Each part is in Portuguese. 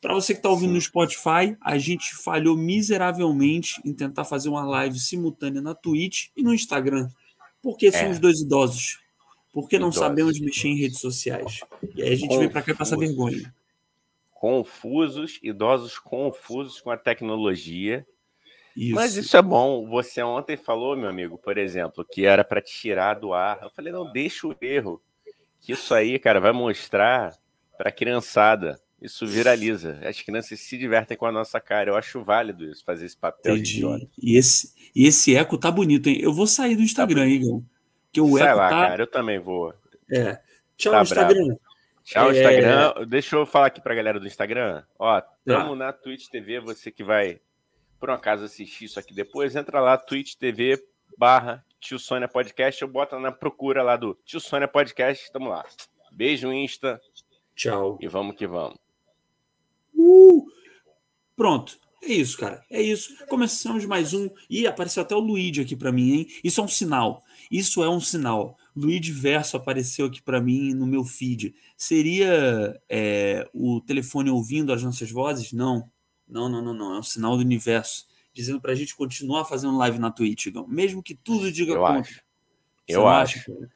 Para você que está ouvindo Sim. no Spotify, a gente falhou miseravelmente em tentar fazer uma live simultânea na Twitch e no Instagram. Porque é. somos dois idosos. Porque não idosos. sabemos mexer em redes sociais. E aí a gente Confuso. vem para cá passar vergonha. Confusos, idosos confusos com a tecnologia. Isso. Mas isso é bom. Você ontem falou, meu amigo, por exemplo, que era para tirar do ar. Eu falei, não, deixa o erro. Que isso aí, cara, vai mostrar para a criançada isso viraliza. As crianças se divertem com a nossa cara. Eu acho válido isso, fazer esse papel Entendi. de idiota. E esse, e esse eco tá bonito, hein? Eu vou sair do Instagram, tá Igor. Que o Sai eco lá, tá... cara. Eu também vou. É. Tchau, tá Instagram. Bravo. Tchau, é... Instagram. Deixa eu falar aqui pra galera do Instagram. Ó, tamo tá. na Twitch TV. Você que vai, por um acaso, assistir isso aqui depois, entra lá, Twitch TV barra Tio Sônia Podcast. Eu boto na procura lá do Tio Sônia Podcast. Tamo lá. Beijo, Insta. Tchau. E vamos que vamos. Uh! Pronto. É isso, cara. É isso. Começamos mais um. E apareceu até o Luigi aqui para mim, hein? Isso é um sinal. Isso é um sinal. Luigi Verso apareceu aqui para mim no meu feed. Seria é, o telefone ouvindo as nossas vozes? Não. Não, não, não, não. É um sinal do universo. Dizendo para a gente continuar fazendo live na Twitch, Igão. Mesmo que tudo diga eu contra. Acho. Eu acho.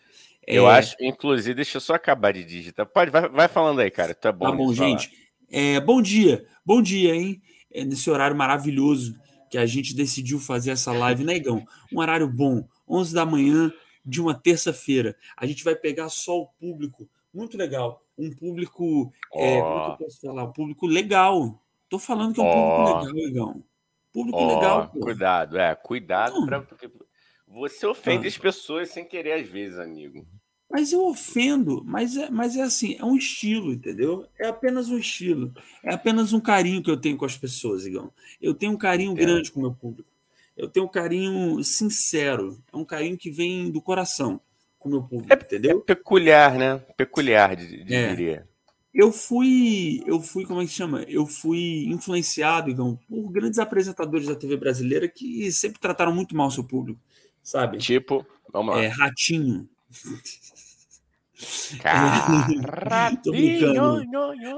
Eu é... acho, inclusive, deixa eu só acabar de digitar. Pode, vai, vai falando aí, cara. Tá bom. Tá bom, gente. É, bom dia, bom dia, hein? É nesse horário maravilhoso que a gente decidiu fazer essa live, negão. Né, um horário bom, 11 da manhã de uma terça-feira. A gente vai pegar só o público, muito legal. Um público, oh. é, como que eu posso falar? Um público legal. Tô falando que é um oh. público legal, negão. Público oh. legal. Pô. Cuidado, é, cuidado, pra, porque você ofende ah. as pessoas sem querer às vezes, amigo. Mas eu ofendo, mas é, mas é assim, é um estilo, entendeu? É apenas um estilo. É apenas um carinho que eu tenho com as pessoas, Igão. Eu tenho um carinho é. grande com o meu público. Eu tenho um carinho sincero. É um carinho que vem do coração com o meu público, é, entendeu? É peculiar, né? Peculiar, de, de é. diria. Eu fui, eu fui, como é que chama? Eu fui influenciado, Igão, por grandes apresentadores da TV brasileira que sempre trataram muito mal o seu público, sabe? Tipo, vamos lá. É, Ratinho. Ratinho,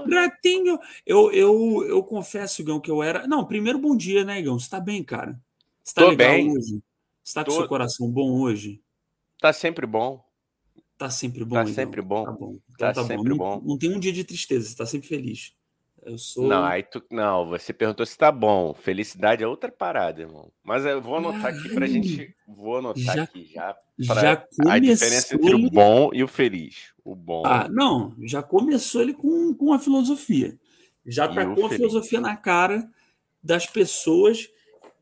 Ratinho. Eu, eu, eu confesso, Gão, que eu era. Não, primeiro bom dia, né, Gão? Você tá bem, cara? Você tá Tô legal bem. hoje? Você tá com Tô... seu coração bom hoje? Tá sempre bom. Tá sempre bom. Tá Igão. sempre bom. Tá bom. Então, tá, tá sempre bom. bom. Não, não, tem um dia de tristeza, você tá sempre feliz. Eu sou. Não, aí tu... não, você perguntou se tá bom. Felicidade é outra parada, irmão. Mas eu vou anotar aqui pra gente. Vou anotar já, aqui já. Já começou. A diferença entre o bom e o feliz. O bom. Ah, não, já começou ele com, com a filosofia. Já tá com a filosofia na cara das pessoas,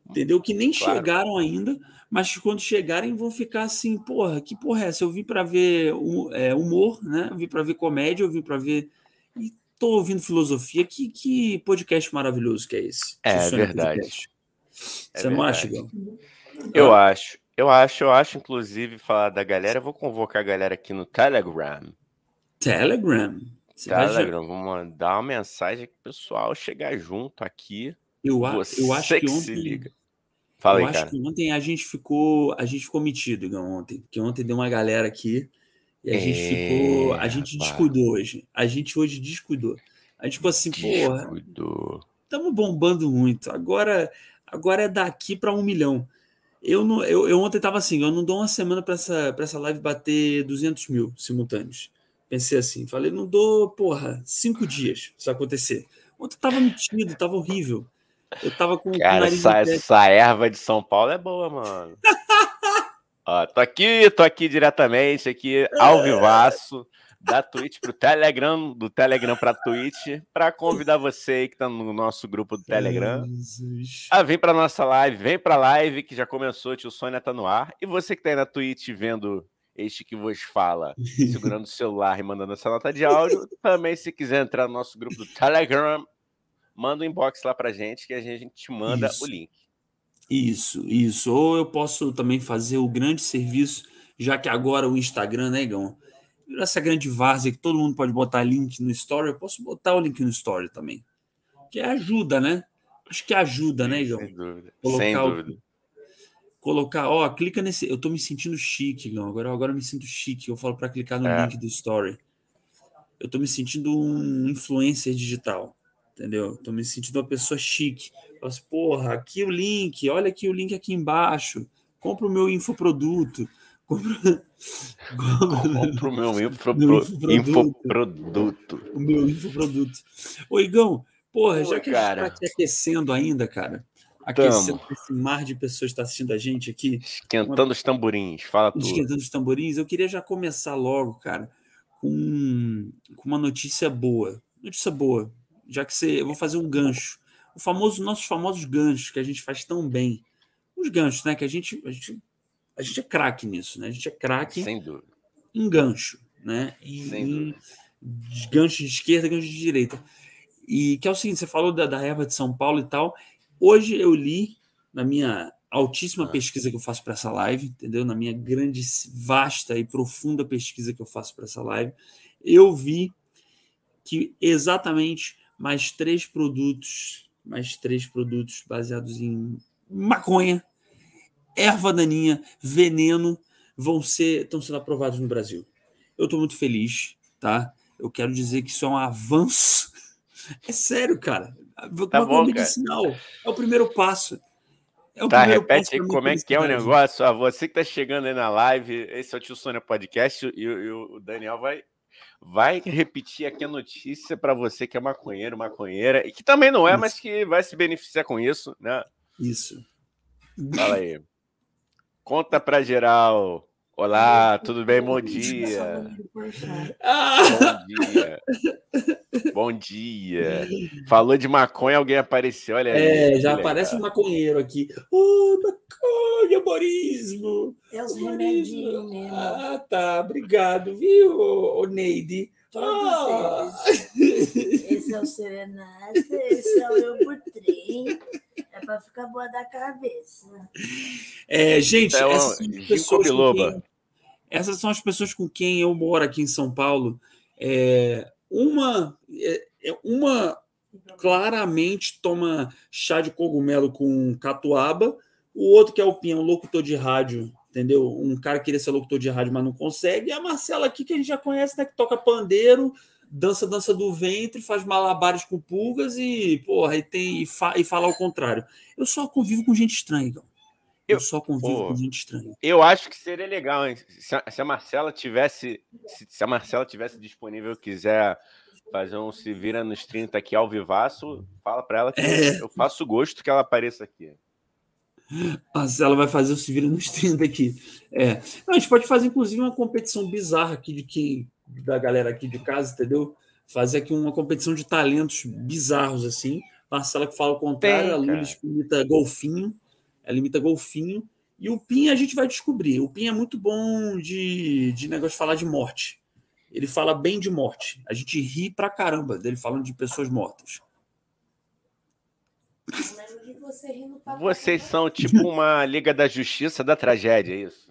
entendeu? Que nem claro. chegaram ainda, mas quando chegarem vão ficar assim, porra, que porra é essa? Eu vim para ver é, humor, né? Eu vim para ver comédia, eu vim para ver tô ouvindo filosofia. Que, que podcast maravilhoso que é esse? É verdade. É Você não acha, Gão? Eu ah. acho. Eu acho, eu acho, inclusive, falar da galera. Eu vou convocar a galera aqui no Telegram. Telegram? Você Telegram, vai... vamos mandar uma mensagem pro pessoal chegar junto aqui. Eu, a... eu acho que, que ontem... se liga. Fala eu aí, acho cara. que ontem a gente ficou, a gente ficou metido, Igão, ontem. Porque ontem deu uma galera aqui e a gente ficou. A gente descuidou hoje. A gente hoje descuidou. A gente ficou assim, porra. Estamos bombando muito. Agora, agora é daqui para um milhão. Eu, não, eu, eu ontem tava assim, eu não dou uma semana para essa, essa live bater 200 mil simultâneos. Pensei assim, falei, não dou, porra, cinco dias isso acontecer. Ontem tava metido, tava horrível. Eu tava com. Cara, essa, essa erva de São Paulo é boa, mano. Ó, tô aqui, tô aqui diretamente, aqui ao vivaço, da Twitch pro Telegram, do Telegram pra Twitch, para convidar você aí que tá no nosso grupo do Telegram Jesus. a vir pra nossa live, vem pra live que já começou, tio Sônia tá no ar, e você que tá aí na Twitch vendo este que vos fala, segurando o celular e mandando essa nota de áudio, também se quiser entrar no nosso grupo do Telegram, manda um inbox lá pra gente que a gente te manda Isso. o link. Isso, isso. Ou eu posso também fazer o grande serviço, já que agora o Instagram, né, Gão? Essa grande várzea que todo mundo pode botar link no story, eu posso botar o link no story também. Que ajuda, né? Acho que ajuda, né, Gão? Sem dúvida. Colocar Sem dúvida. O... Colocar, ó, clica nesse. Eu tô me sentindo chique, Gão. Agora, agora eu me sinto chique. Eu falo para clicar no é. link do story. Eu tô me sentindo um influencer digital. Entendeu? Tô me sentindo uma pessoa chique. Falo assim, porra, aqui o link, olha aqui o link aqui embaixo. Compra o meu infoproduto. Compra, compra o meu infoproduto. infoproduto. O meu infoproduto. Ô, Igão, porra, já que cara. a gente tá aquecendo ainda, cara, aquecendo Tamo. esse mar de pessoas que está assistindo a gente aqui. Esquentando uma... os tamborins, fala tudo. Esquentando os tamborins. Eu queria já começar logo, cara, com, com uma notícia boa. Notícia boa, já que você, eu vou fazer um gancho. O famoso, nossos famosos ganchos que a gente faz tão bem. Os ganchos, né? Que a gente, a gente, a gente é craque nisso, né? A gente é craque em gancho, né? Em, em gancho de esquerda, gancho de direita. E que é o seguinte: você falou da, da erva de São Paulo e tal. Hoje eu li na minha altíssima ah. pesquisa que eu faço para essa live, entendeu? Na minha grande, vasta e profunda pesquisa que eu faço para essa live, eu vi que exatamente mais três produtos, mais três produtos baseados em maconha, erva daninha, veneno, vão ser, estão sendo aprovados no Brasil. Eu estou muito feliz, tá? Eu quero dizer que isso é um avanço. É sério, cara. Tá bom, medicinal. Cara. É o primeiro passo. É o tá, repete aí como é que é o negócio. Ah, você que está chegando aí na live, esse é o Tio Sônia Podcast e, e o Daniel vai, vai repetir aqui a notícia para você que é maconheiro, maconheira, e que também não é, isso. mas que vai se beneficiar com isso, né? Isso. Fala aí. Conta para geral. Olá, tudo bem? Bom dia. Bom dia. Bom dia. Falou de maconha, alguém apareceu. Olha aí. É, já aparece um maconheiro aqui. Oh, maconha, humorismo. É os remedinhos mesmo. Ah, tá. Obrigado, viu, ô, Neide? Todos ah. eles. Esse é o Serenata, esse é o Eu por Trem. É para ficar boa da cabeça. É, gente, é essas, são pessoas quem, essas são as pessoas com quem eu moro aqui em São Paulo. É, uma, é, é, uma claramente toma chá de cogumelo com catuaba, o outro que é o Pinhão, locutor de rádio, entendeu? Um cara que queria ser locutor de rádio, mas não consegue. E a Marcela aqui, que a gente já conhece, né? Que toca pandeiro, dança dança do ventre, faz malabares com pulgas e, porra, e, tem, e, fa, e fala ao contrário. Eu só convivo com gente estranha, então. Eu, eu só convivo pô, com gente estranha. Eu acho que seria legal, hein? Se, a, se a Marcela tivesse, se, se, a Marcela tivesse disponível, quiser fazer um se vira nos 30 aqui ao vivaço, fala para ela que é. eu faço gosto que ela apareça aqui. Marcela vai fazer o se vira nos 30 aqui. É. Não, a gente pode fazer, inclusive, uma competição bizarra aqui de quem da galera aqui de casa, entendeu? Fazer aqui uma competição de talentos bizarros, assim. Marcela que fala o contrário, Tem, a Lula imita golfinho, ela imita golfinho. E o Pin a gente vai descobrir. O Pin é muito bom de, de negócio de falar de morte. Ele fala bem de morte. A gente ri pra caramba dele falando de pessoas mortas. Vocês são tipo uma Liga da Justiça da tragédia, é isso?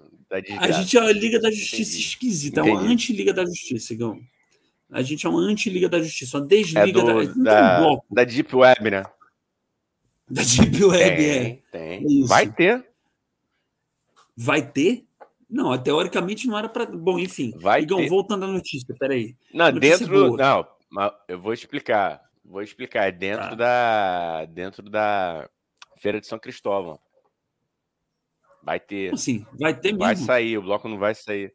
a gente é uma Liga da Justiça Entendi. esquisita, Entendi. é uma anti-Liga da Justiça, Igão. A gente é uma anti-Liga da Justiça, uma desliga é do, da, da, da Deep Web, né? Da Deep Web, tem, é. Tem. É Vai ter. Vai ter? Não, teoricamente não era para. Bom, enfim. Vai Igão, ter. voltando à notícia, peraí. Não, notícia dentro. Boa. Não, eu vou explicar. Vou explicar. Dentro tá. da. Dentro da Feira de São Cristóvão. Vai ter. Assim, vai ter mesmo. Vai sair, o bloco não vai sair.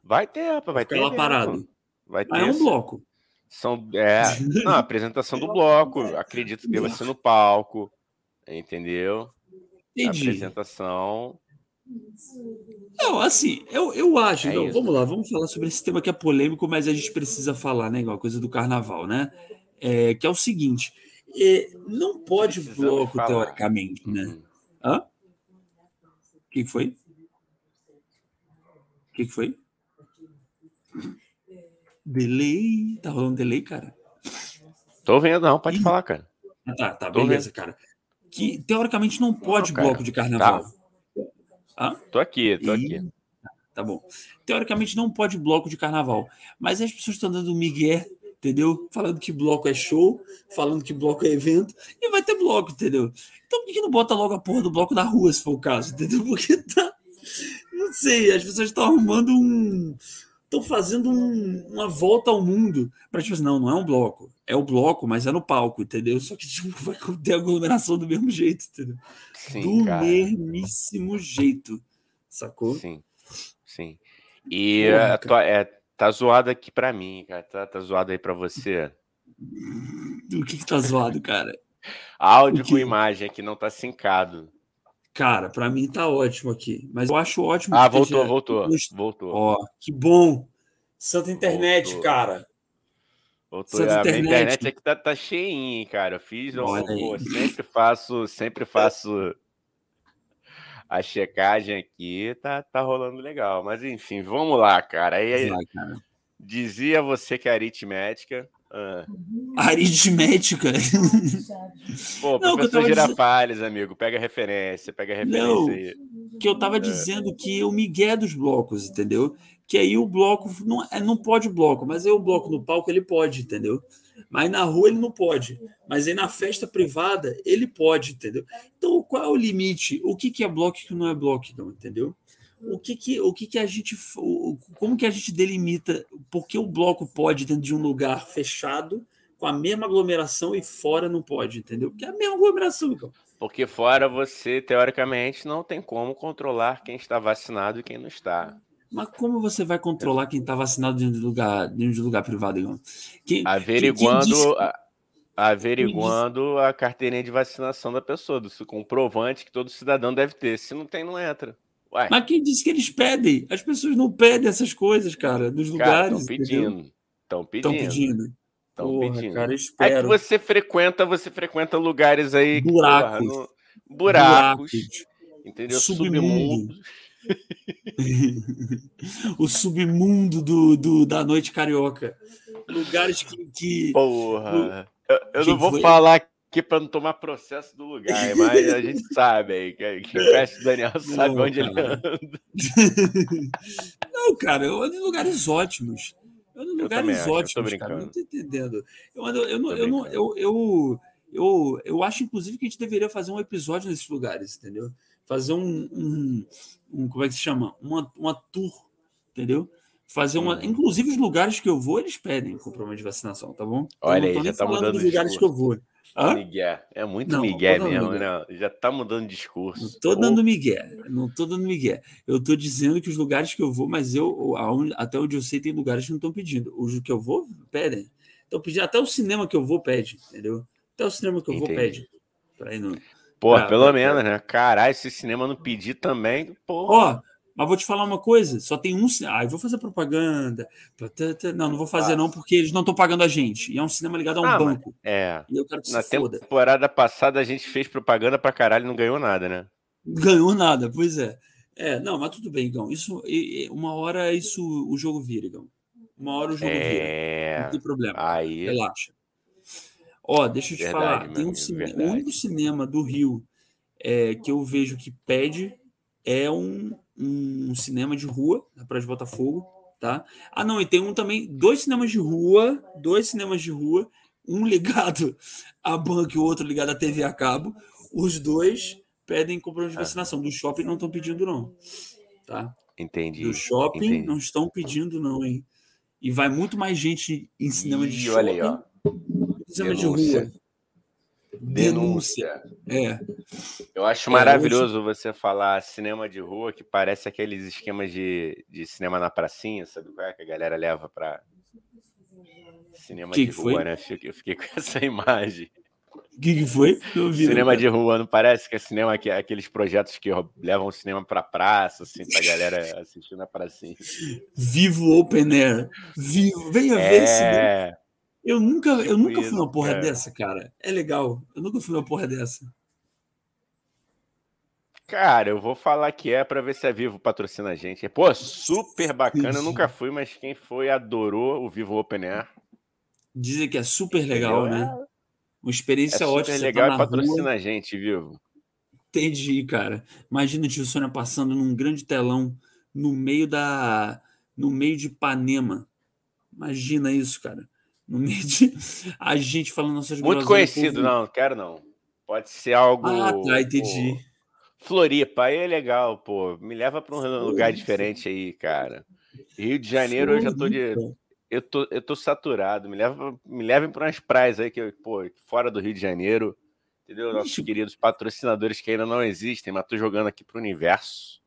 Vai ter, rapaz, vai, ter. Lá parado. Vai ter. Ah, é um bloco. São, é, não, a apresentação do bloco. Acredito que vai ser no palco. Entendeu? Entendi. A apresentação. Não, assim, eu, eu acho. É não, vamos lá, vamos falar sobre esse tema que é polêmico, mas a gente precisa falar, né? Igual a coisa do carnaval, né? É, que é o seguinte: é, não pode bloco, falar. teoricamente, né? Uhum. Hã? O que foi? O que foi? Delay. Tá rolando delay, cara? Tô vendo, não, pode Ih. falar, cara. Ah, tá, tá, Tô beleza, vendo. cara. Que teoricamente não pode não, bloco de carnaval. Tá. Ah? Tô aqui, tô e... aqui. Tá bom. Teoricamente não pode bloco de carnaval, mas as pessoas estão dando migué, entendeu? Falando que bloco é show, falando que bloco é evento, e vai ter bloco, entendeu? Então por que não bota logo a porra do bloco da rua, se for o caso, entendeu? Porque tá. Não sei, as pessoas estão arrumando um, estão fazendo um, uma volta ao mundo para tipo assim, não, não é um bloco, é o bloco, mas é no palco, entendeu? Só que tipo, vai ter aglomeração do mesmo jeito, entendeu? Sim, do cara. mesmíssimo jeito, sacou? Sim, sim. E Porra, tua, é, tá zoado aqui para mim, cara. Tá, tá zoado aí para você. O que, que tá zoado, cara? Áudio com imagem aqui não tá sincado. Cara, para mim tá ótimo aqui. Mas eu acho ótimo. Ah, voltou, voltou. Voltou. Ó, que bom. Santa internet, voltou. cara. Voltou. Santa a internet. minha internet aqui tá, tá cheinha, cara. Eu fiz, eu, pô, sempre faço, sempre faço a checagem aqui, tá, tá rolando legal. Mas enfim, vamos lá, cara. Aí, lá, cara. Dizia você que é aritmética. Ah. Aritmética. Pô, não, professor Girafales, dizendo... amigo, pega referência, pega referência não, aí. Que eu tava é. dizendo que o migué dos blocos, entendeu? Que aí o bloco não, é, não pode bloco, mas aí o bloco no palco ele pode, entendeu? Mas na rua ele não pode. Mas aí na festa privada ele pode, entendeu? Então qual é o limite? O que, que é bloco e o que não é bloco, não, entendeu? o que que, o que que a gente, como que a gente delimita, porque o bloco pode dentro de um lugar fechado, com a mesma aglomeração e fora não pode, entendeu? Porque é a mesma aglomeração, então. Porque fora você, teoricamente, não tem como controlar quem está vacinado e quem não está. Mas como você vai controlar quem está vacinado dentro de lugar, dentro de lugar privado, Igor? Quem, averiguando, quem averiguando a carteirinha de vacinação da pessoa, do comprovante que todo cidadão deve ter. Se não tem, não entra. Ué. Mas quem disse que eles pedem? As pessoas não pedem essas coisas, cara, nos lugares. Estão pedindo. Estão pedindo. Estão pedindo. Pedindo. Cara, espero. É que você frequenta, você frequenta lugares aí. Buracos. Porra, no... Buracos. Buracos. Entendeu? Submundo. o submundo do, do, da noite carioca. Lugares que. que Porra. Eu, eu não vou foi? falar aqui para não tomar processo do lugar, mas a gente sabe aí que, que o Mestre Daniel sabe não, onde cara. ele anda. Não, cara, eu ando em lugares ótimos. Eu ando em lugares acho, ótimos, cara. Eu não tô entendendo. Eu, ando, eu, não, eu, não, eu, eu, eu, eu acho, inclusive, que a gente deveria fazer um episódio nesses lugares, entendeu? Fazer um, um, um como é que se chama? Uma, uma tour, entendeu? fazer uma. Uhum. Inclusive, os lugares que eu vou, eles pedem comprovante de vacinação, tá bom? Olha aí, já tá mudando dos lugares discurso. que eu vou. Hã? Miguel. É muito não, Miguel mesmo, né? Já tá mudando discurso. Não tô dando Miguel. Não tô dando Miguel. Eu tô dizendo que os lugares que eu vou, mas eu até onde eu sei, tem lugares que não estão pedindo. Os que eu vou, pedem. Então, pedir até o cinema que eu vou, pede, entendeu? Até o cinema que eu Entendi. vou, pede. Pra ir no. Pô, pra, pelo pra, menos, né? Caralho, se cinema não pedir também, pô. Ó, mas vou te falar uma coisa: só tem um cinema. Ah, eu vou fazer propaganda. Não, não vou fazer, não, porque eles não estão pagando a gente. E é um cinema ligado a um ah, banco. É. E eu quero que Na temporada passada a gente fez propaganda pra caralho e não ganhou nada, né? Ganhou nada, pois é. É, não, mas tudo bem, Igão. Isso, uma hora isso o jogo vira, Igão. Uma hora o jogo é... vira. Não tem problema. Aí... Relaxa. Ó, deixa eu te verdade, falar. Tem um cinema, o único cinema do Rio é, que eu vejo que pede é um, um cinema de rua na Praia de Botafogo, tá? Ah, não, e tem um também, dois cinemas de rua, dois cinemas de rua, um ligado à banca e o outro ligado à TV a cabo. Os dois pedem comprovante de ah. vacinação. Do shopping não estão pedindo, não. Tá? Entendi. Do shopping entendi. não estão pedindo, não, hein? E vai muito mais gente em cinema de shopping. Olha aí, ó. Cinema Denúncia. de rua. Denúncia. É. Eu acho maravilhoso é, você falar cinema de rua, que parece aqueles esquemas de, de cinema na pracinha, sabe qual é? Que a galera leva para cinema que de que rua, foi? né? Eu fiquei com essa imagem. O que, que, foi? Cinema de rua, não parece que é cinema que é aqueles projetos que levam o cinema para praça, assim, pra galera assistir na pracinha. Vivo Open Air. Vivo. Venha é... ver cinema. Eu nunca, tipo eu nunca fui numa porra cara. dessa, cara. É legal. Eu nunca fui numa porra dessa. Cara, eu vou falar que é para ver se a Vivo patrocina a gente. Pô, super bacana. Eu nunca fui, mas quem foi adorou o Vivo Open Air. Dizem que é super legal, Entendeu? né? Uma experiência é ótima. Super legal tá e patrocina rua. a gente, Vivo. Entendi, cara. Imagina o tio Sônia passando num grande telão no meio da. no meio de Ipanema. Imagina isso, cara no de a gente falando nossas Muito conhecido, não, quero não. Pode ser algo. Ah, tá, entendi. Pô, Floripa, aí é legal, pô. Me leva para um lugar diferente aí, cara. Rio de Janeiro Floripa. eu já tô de. Eu tô, eu tô saturado. Me, leva, me levem para umas praias aí que, pô, fora do Rio de Janeiro. Entendeu? Nossos Ixi. queridos patrocinadores que ainda não existem, mas tô jogando aqui pro universo.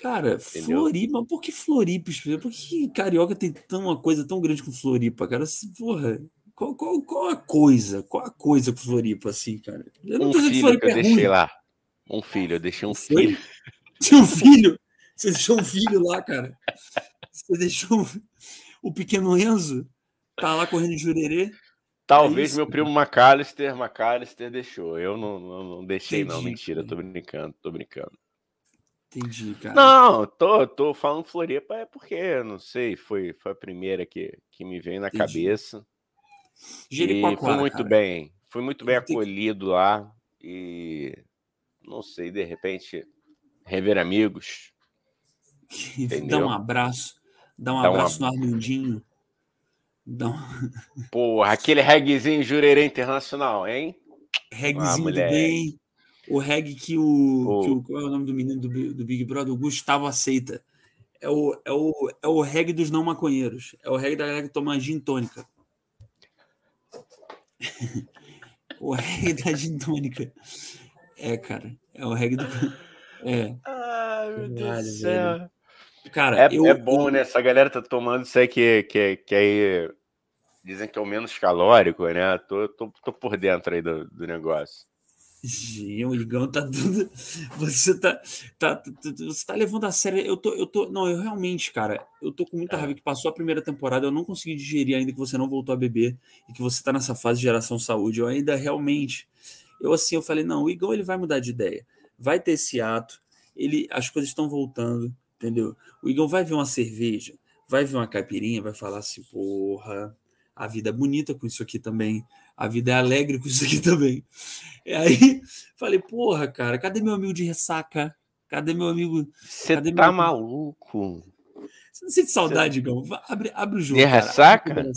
Cara, Entendeu? Floripa, por que Floripa? Por que Carioca tem tão uma coisa tão grande com Floripa, cara? Porra, qual, qual, qual a coisa? Qual a coisa com Floripa, assim, cara? Eu não um filho que Floripa que eu é deixei ruim. lá. Um filho, eu deixei um Foi? filho. Seu filho? Você deixou um filho lá, cara? Você deixou o pequeno Enzo? Tá lá correndo de jurerê? Talvez é meu primo McAllister, McAllister deixou. Eu não, não, não deixei, Entendi, não. Mentira, tô brincando, tô brincando. Entendi, cara. Não, tô, tô falando Floripa é porque, não sei, foi, foi a primeira que, que me veio na Entendi. cabeça. Jericoacoara, e fui muito cara. bem, fui muito bem acolhido lá e não sei, de repente rever amigos. Dá um abraço, dá um dá abraço uma... no Armandinho. Dá um... Porra, aquele reggaezinho Jurerê Internacional, hein? Reggaezinho ah, do bem. O reggae que o, que o. Qual é o nome do menino do, do Big Brother? O Gustavo aceita. É o, é, o, é o reggae dos não maconheiros. É o reggae da galera que toma gin tônica. o reggae da gin tônica. É, cara. É o reggae do. É. Ai, meu Deus do céu. Cara, é, eu, é bom, eu... né? Essa galera tá tomando isso aí que, que, que aí dizem que é o menos calórico, né? Tô, tô, tô por dentro aí do, do negócio. Igão tá tudo. Você tá, tá, você tá levando a sério. Eu tô, eu tô. Não, eu realmente, cara, eu tô com muita é. raiva que passou a primeira temporada. Eu não consegui digerir ainda que você não voltou a beber e que você tá nessa fase de geração saúde. Eu ainda realmente. Eu assim, eu falei, não, o Igão ele vai mudar de ideia. Vai ter esse ato. Ele, as coisas estão voltando entendeu? O Igão vai ver uma cerveja, vai ver uma caipirinha, vai falar assim, porra, a vida é bonita com isso aqui também, a vida é alegre com isso aqui também. E aí falei, porra, cara, cadê meu amigo de ressaca? Cadê meu amigo? Você tá maluco? Você não sente saudade, Igão? Abre, abre o jogo. De ressaca? Cara.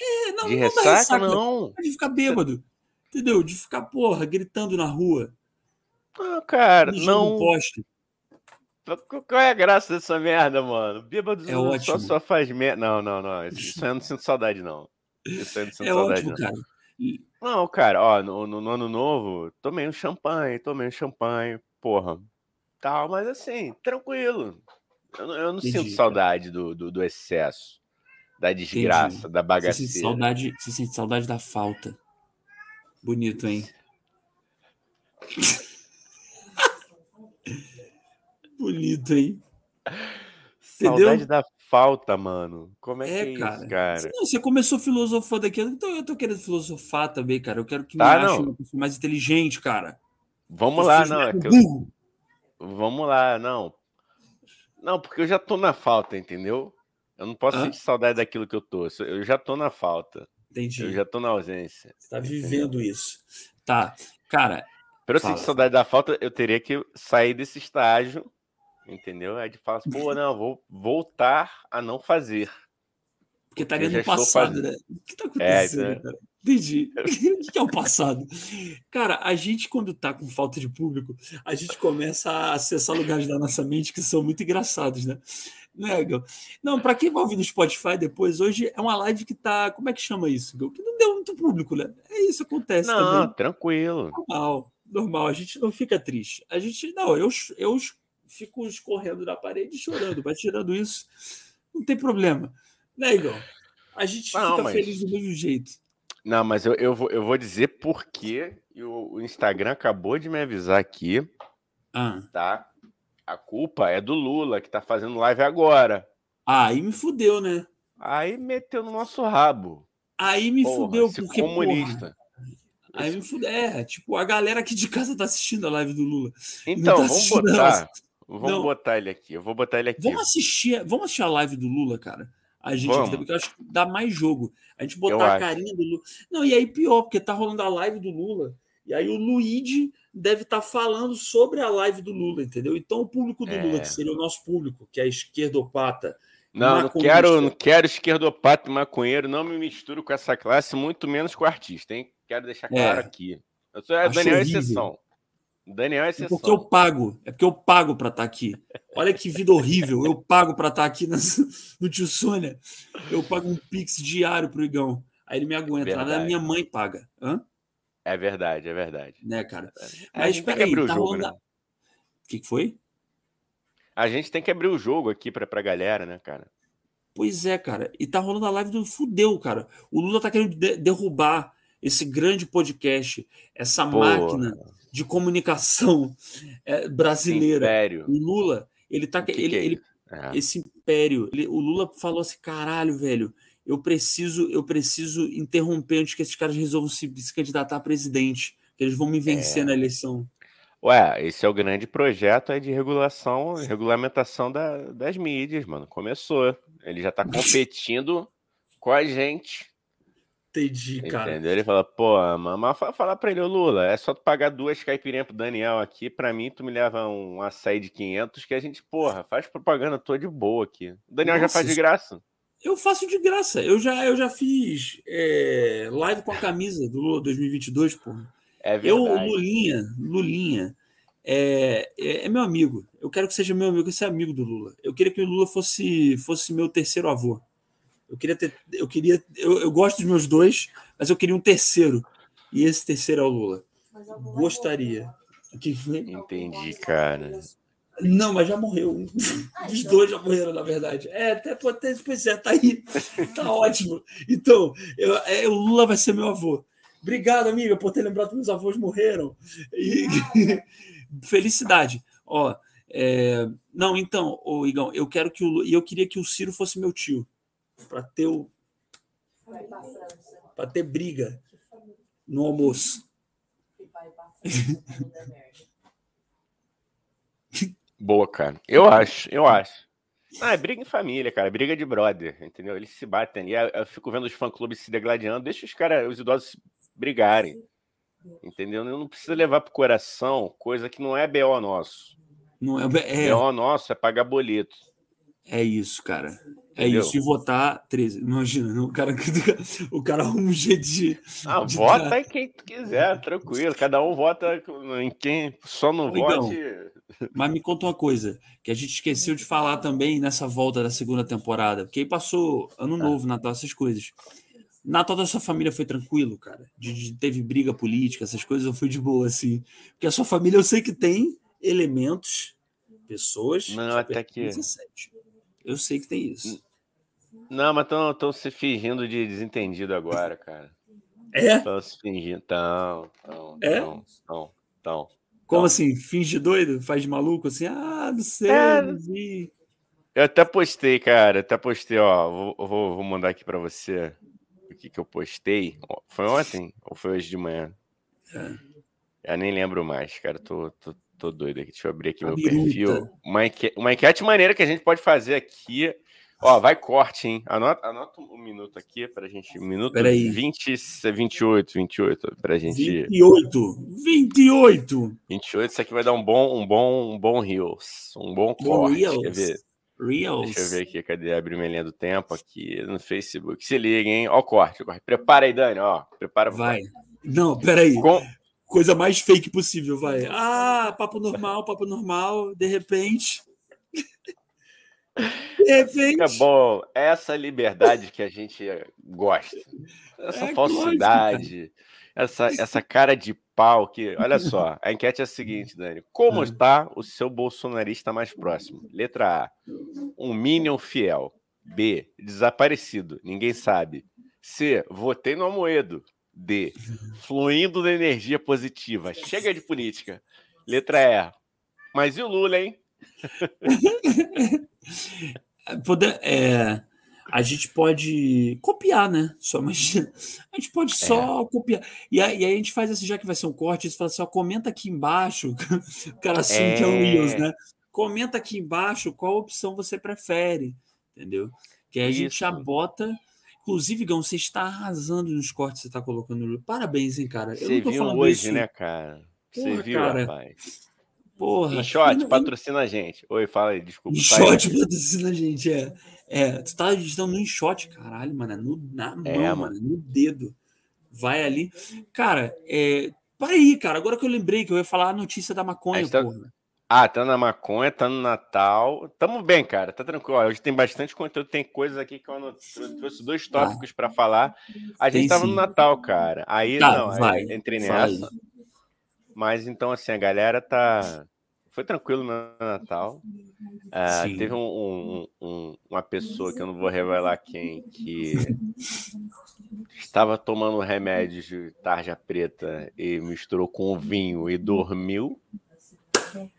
É, não, de não ressaca, ressaca, não. De ficar bêbado. Entendeu? De ficar, porra, gritando na rua. Não, cara, não. Poste. Qual é a graça dessa merda, mano? Bêbado é só, só faz merda. Não, não, não. Isso eu não sinto saudade, não. Isso eu não sinto é saudade, ótimo, não. Cara. Não, cara, ó, no, no, no, ano novo, tomei um champanhe, tomei um champanhe, porra. Tal, mas assim, tranquilo. Eu, eu não Entendi, sinto saudade do, do, do, excesso, da desgraça, Entendi. da bagaceira. Você sente, saudade, você sente saudade da falta. Bonito, hein? Bonito, hein? Entendeu? Saudade da falta, mano. Como é, é que é cara. isso, cara? Não, você começou filosofando aqui, então eu tô querendo filosofar também, cara. Eu quero que tá, me ache uma pessoa mais inteligente, cara. Vamos lá, não. É eu... Vamos lá, não. Não, porque eu já tô na falta, entendeu? Eu não posso Hã? sentir saudade daquilo que eu tô. Eu já tô na falta. Entendi. Eu já tô na ausência. Você tá vivendo isso. Tá. Cara. Pra eu sentir saudade da falta, eu teria que sair desse estágio Entendeu? Aí de fala assim, pô, não, vou voltar a não fazer. Porque estaria no passado, né? O que tá é, acontecendo, é, cara? Entendi. O que é o passado? Cara, a gente, quando tá com falta de público, a gente começa a acessar lugares da nossa mente que são muito engraçados, né? Né, Não, para quem vai ouvir no Spotify depois, hoje é uma live que tá. Como é que chama isso, Que não deu muito público, né? É isso, acontece não, também. tranquilo. Normal, normal. A gente não fica triste. A gente. Não, eu, eu fico escorrendo na parede chorando, mas tirando isso, não tem problema. Né, Igor? A gente não, fica mas... feliz do mesmo jeito. Não, mas eu, eu, vou, eu vou dizer por quê. O, o Instagram acabou de me avisar aqui. Ah. Tá? A culpa é do Lula, que tá fazendo live agora. Ah, aí me fudeu, né? Aí meteu no nosso rabo. Aí me porra, fudeu, porque. Comunista. Porra, aí me fudeu. É, tipo, a galera aqui de casa tá assistindo a live do Lula. Então, tá vamos botar. Vamos não. botar ele aqui. Eu vou botar ele aqui. Vamos assistir, vamos assistir a live do Lula, cara. A gente vamos. porque eu acho que dá mais jogo. A gente botar eu a carinha acho. do Lula. Não, e aí pior, porque tá rolando a live do Lula. E aí o Luigi deve estar tá falando sobre a live do Lula, entendeu? Então o público do é. Lula, que seria o nosso público, que é esquerdopata. Não, não quero, não quero esquerdopata e maconheiro, não me misturo com essa classe, muito menos com o artista, hein? Quero deixar claro é. aqui. Eu sou a Daniel horrível. exceção. Daniel é exceção. É porque eu pago. É porque eu pago para estar tá aqui. Olha que vida horrível. Eu pago para estar tá aqui no Tio Sônia. Eu pago um pix diário pro Igão. Aí ele me aguenta. Verdade. Nada minha mãe paga. Hã? É verdade, é verdade. Né, cara? É, Mas espera aí, tá jogo, né? O que, que foi? A gente tem que abrir o jogo aqui pra, pra galera, né, cara? Pois é, cara. E tá rolando a live do fudeu, cara. O Lula tá querendo de derrubar esse grande podcast, essa Pô. máquina de comunicação é, brasileira. Império. O Lula, ele tá. Que ele, que é ele é. Esse império. Ele, o Lula falou assim: caralho, velho. Eu preciso, eu preciso interromper antes que esses caras resolvam se, se candidatar a presidente. Que eles vão me vencer é. na eleição. Ué, esse é o grande projeto aí de regulação, regulamentação da, das mídias, mano. Começou. Ele já tá competindo com a gente. Entendi, cara. Entendeu? Ele fala, pô, mas fala pra ele, ô Lula, é só tu pagar duas caipirinhas pro Daniel aqui, pra mim tu me leva um açaí de 500 que a gente, porra, faz propaganda toda de boa aqui. O Daniel Nossa, já faz de graça. Eu faço de graça. Eu já, eu já fiz é, live com a camisa do Lula 2022, porra. É verdade. Eu, Lulinha, Lulinha, é, é, é, meu amigo. Eu quero que seja meu amigo, esse é amigo do Lula. Eu queria que o Lula fosse, fosse meu terceiro avô. Eu queria ter. Eu queria. Eu, eu gosto dos meus dois, mas eu queria um terceiro. E esse terceiro é o Lula. Gostaria. Que foi? Entendi, cara. Não, mas já morreu. Os dois já morreram, na verdade. É, até pode ter, pois é, tá aí. Tá ótimo. Então, eu, é, o Lula vai ser meu avô. Obrigado, amiga, por ter lembrado que meus avós morreram. E... Felicidade. Ó, é... Não, então, ô, Igão, eu quero que o eu queria que o Ciro fosse meu tio. Para ter o. Para ter briga no almoço. Boa, cara. Eu acho, eu acho. Ah, é briga em família, cara. Briga de brother, entendeu? Eles se batem. E eu fico vendo os fã-clubes se degladiando. Deixa os caras, os idosos brigarem. Entendeu? Não precisa levar pro coração coisa que não é BO nosso. Não é, é... BO nosso é pagar boleto. É isso, cara. É Entendeu? isso. E votar 13. Imagina, o cara, o cara arruma um jeito de. Ah, de vota dar... em quem tu quiser, tranquilo. Cada um vota em quem só não vote. Mas me conta uma coisa, que a gente esqueceu de falar também nessa volta da segunda temporada, porque aí passou ano tá. novo, Natal, essas coisas. Natal da sua família foi tranquilo, cara? De, de, teve briga política, essas coisas, ou foi de boa, assim? Porque a sua família eu sei que tem elementos, pessoas. Não, até que. 17. Eu sei que tem isso. Não, mas estão se fingindo de desentendido agora, cara. É? Estão se fingindo. Estão, estão, é? estão, estão. Como assim? Finge doido? Faz de maluco? Assim, ah, não sei, é... não vi. Eu até postei, cara. Até postei, ó. Vou, vou, vou mandar aqui para você o que, que eu postei. Foi ontem ou foi hoje de manhã? É. Eu nem lembro mais, cara. Tô, tô, tô doido aqui. Deixa eu abrir aqui A meu perfil. Uma enquete, uma enquete maneira que a gente pode fazer aqui. Ó, vai corte, hein? Anota, anota um minuto aqui pra gente. Um minuto Peraí. 20, 28, 28 pra gente. 28! 28! 28, isso aqui vai dar um bom, um bom, um bom Reels. Um bom corte. Reels. Quer ver? Reels. Deixa eu ver aqui, cadê? Abrir minha linha do tempo aqui no Facebook. Se liga, hein? Ó o corte, corte. Prepara aí, Dani, ó. Prepara. Vai. Não, peraí. Com... Coisa mais fake possível, vai. Ah, papo normal, papo normal, de repente. de repente. É bom, essa liberdade que a gente gosta. Essa é, falsidade. Essa, essa cara de pau que. Olha só, a enquete é a seguinte, Dani. Como ah. está o seu bolsonarista mais próximo? Letra A. Um Minion fiel. B. Desaparecido. Ninguém sabe. C. Votei no Amoedo. D. Fluindo da energia positiva. Chega de política. Letra E. Mas e o Lula, hein? Poder, é, a gente pode copiar, né? Só imagina. A gente pode só é. copiar. E aí, e aí, a gente faz assim, já que vai ser um corte, você fala assim: ó, comenta aqui embaixo. o cara assume é. que é o Reels, né? Comenta aqui embaixo qual opção você prefere, entendeu? Que aí a gente já bota. Inclusive, Gão, você está arrasando nos cortes que você está colocando. Parabéns, hein, cara. Eu você viu hoje, isso. né, cara? Você viu, cara. rapaz? Porra. Enxote, não... patrocina a gente. Oi, fala aí, desculpa. Enxote patrocina a gente, é. É, tu tá digitando no enxote, caralho, mano. No, na mão, é, mano, no dedo. Vai ali. Cara, é, Peraí, cara, agora que eu lembrei que eu ia falar a notícia da maconha, tá... porra. Ah, tá na maconha, tá no Natal. Tamo bem, cara, tá tranquilo. Hoje tem bastante conteúdo, tem coisas aqui que eu trouxe dois tópicos ah, para falar. A gente tava sim. no Natal, cara. Aí, tá, não, vai, aí entrei nessa. Mas então, assim, a galera tá. Foi tranquilo no Natal. Uh, teve um, um, um, uma pessoa que eu não vou revelar quem, que estava tomando remédio de tarja preta e misturou com vinho e dormiu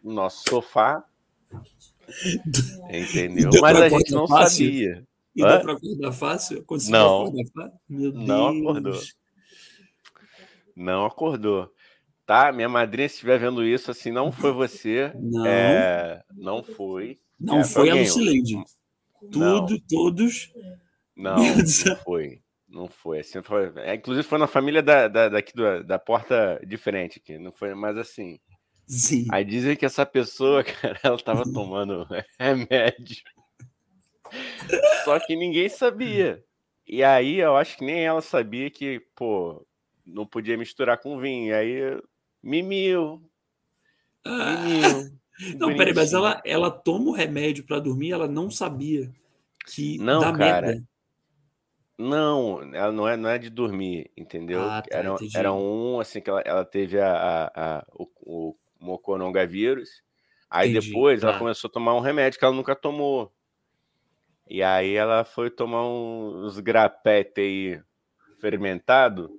no nosso sofá. Entendeu? Mas a gente não fácil? sabia. E Hã? dá para acordar fácil? Conseguiu não. Acordar Meu Deus. Não acordou. Não acordou. Tá? Minha madrinha, se estiver vendo isso, assim, não foi você. Não. É, não foi. Não é, foi a Lucilene. Tudo, não. todos. Não, não foi. Não foi. Assim, foi é, inclusive foi na família da, da, daqui do, da porta diferente aqui. Não foi mais assim. Sim. Aí dizem que essa pessoa, cara, ela tava tomando remédio. Só que ninguém sabia. E aí eu acho que nem ela sabia que, pô, não podia misturar com vinho. E aí, mimiu. Mimiu. Não, peraí, mas ela, ela toma o remédio para dormir, ela não sabia que não, dá cara. merda. Não, ela não é, não é de dormir, entendeu? Ah, tá, era, era um, assim, que ela, ela teve a, a, a o, o moconongavírus. Aí Entendi. depois ela ah. começou a tomar um remédio que ela nunca tomou. E aí ela foi tomar uns grapete aí fermentado.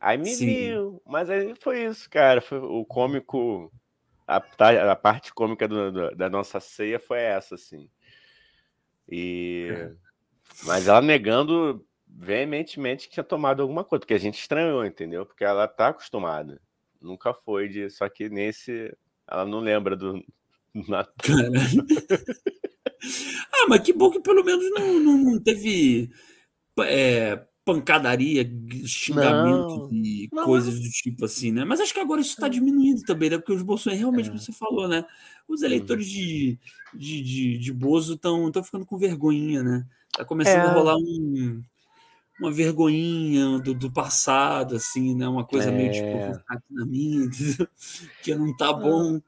Aí me Sim. viu. Mas aí foi isso, cara. Foi o cômico. A, a parte cômica do, do, da nossa ceia foi essa, assim. E. É. Mas ela negando veementemente que tinha tomado alguma coisa, porque a gente estranhou, entendeu? Porque ela tá acostumada. Nunca foi de. Só que nesse. Ela não lembra do Natal. ah, mas que bom que pelo menos não, não, não teve é, pancadaria, xingamento e não, coisas do tipo assim, né? Mas acho que agora isso está diminuindo também, né? Porque os bolsões realmente, é. como você falou, né? Os eleitores uhum. de, de, de, de Bozo estão ficando com vergonhinha, né? Tá começando é. a rolar um uma vergonhinha do, do passado, assim, né? Uma coisa é... meio tipo, é. aqui na minha, que não tá bom.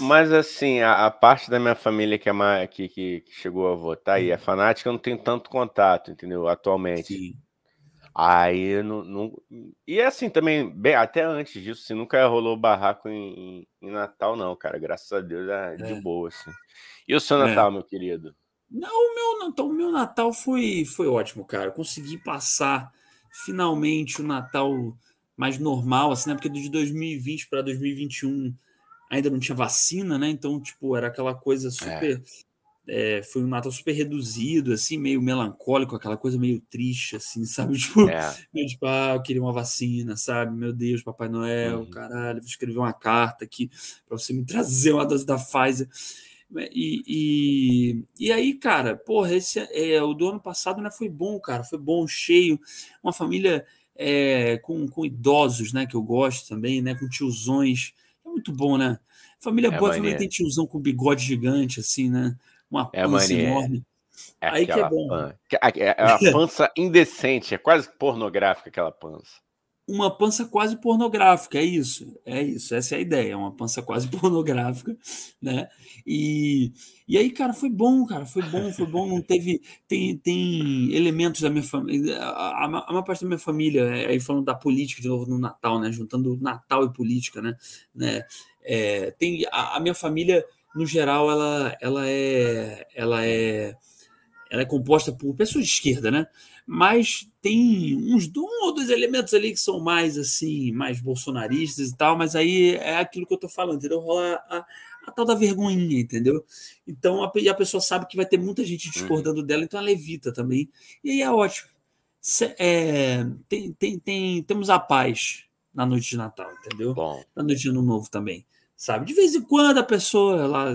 Mas assim, a, a, parte da minha família que, é mais, que, que, que chegou a votar e é fanática, eu não tenho tanto contato, entendeu? Atualmente. Sim. Aí não, não, E é assim também, bem, até antes disso, assim, nunca rolou barraco em, em, em Natal, não, cara. Graças a Deus é, de é. boa, assim. E o seu é. Natal, meu querido? Não, o meu Natal, o meu Natal foi, foi ótimo, cara. Eu consegui passar finalmente o Natal mais normal, assim, né? Porque de 2020 para 2021 ainda não tinha vacina, né? Então, tipo, era aquela coisa super. É. É, foi um Natal super reduzido, assim, meio melancólico, aquela coisa meio triste, assim, sabe? Tipo, é. meio tipo, ah, eu queria uma vacina, sabe? Meu Deus, Papai Noel, uhum. caralho, vou escrever uma carta aqui para você me trazer uma dose da Pfizer. Né, e, e, e, aí, cara, porra, esse é, o do ano passado né, foi bom, cara, foi bom, cheio, uma família é, com, com idosos, né, que eu gosto também, né, com tiozões, é muito bom, né? Família é boa, família tem tiozão com bigode gigante, assim, né? Uma é pança enorme. É aí que é bom. Pan... É uma pança indecente, é quase pornográfica aquela pança uma pança quase pornográfica, é isso, é isso, essa é a ideia, uma pança quase pornográfica, né? E, e aí, cara, foi bom, cara, foi bom, foi bom, não teve, tem, tem elementos da minha família, a, a, maior parte da minha família, é, aí falando da política de novo no Natal, né, juntando Natal e política, né, né é, tem, a, a minha família, no geral, ela, ela é, ela é, ela é composta por pessoas de esquerda, né? Mas tem uns um ou dois elementos ali que são mais assim, mais bolsonaristas e tal, mas aí é aquilo que eu tô falando, entendeu? Rola a, a tal da vergonhinha, entendeu? Então a, a, pessoa sabe que vai ter muita gente uhum. discordando dela, então ela evita também. E aí é ótimo. É, tem, tem, tem, temos a paz na noite de Natal, entendeu? Bom. Na noite de Ano Novo também. Sabe? De vez em quando a pessoa ela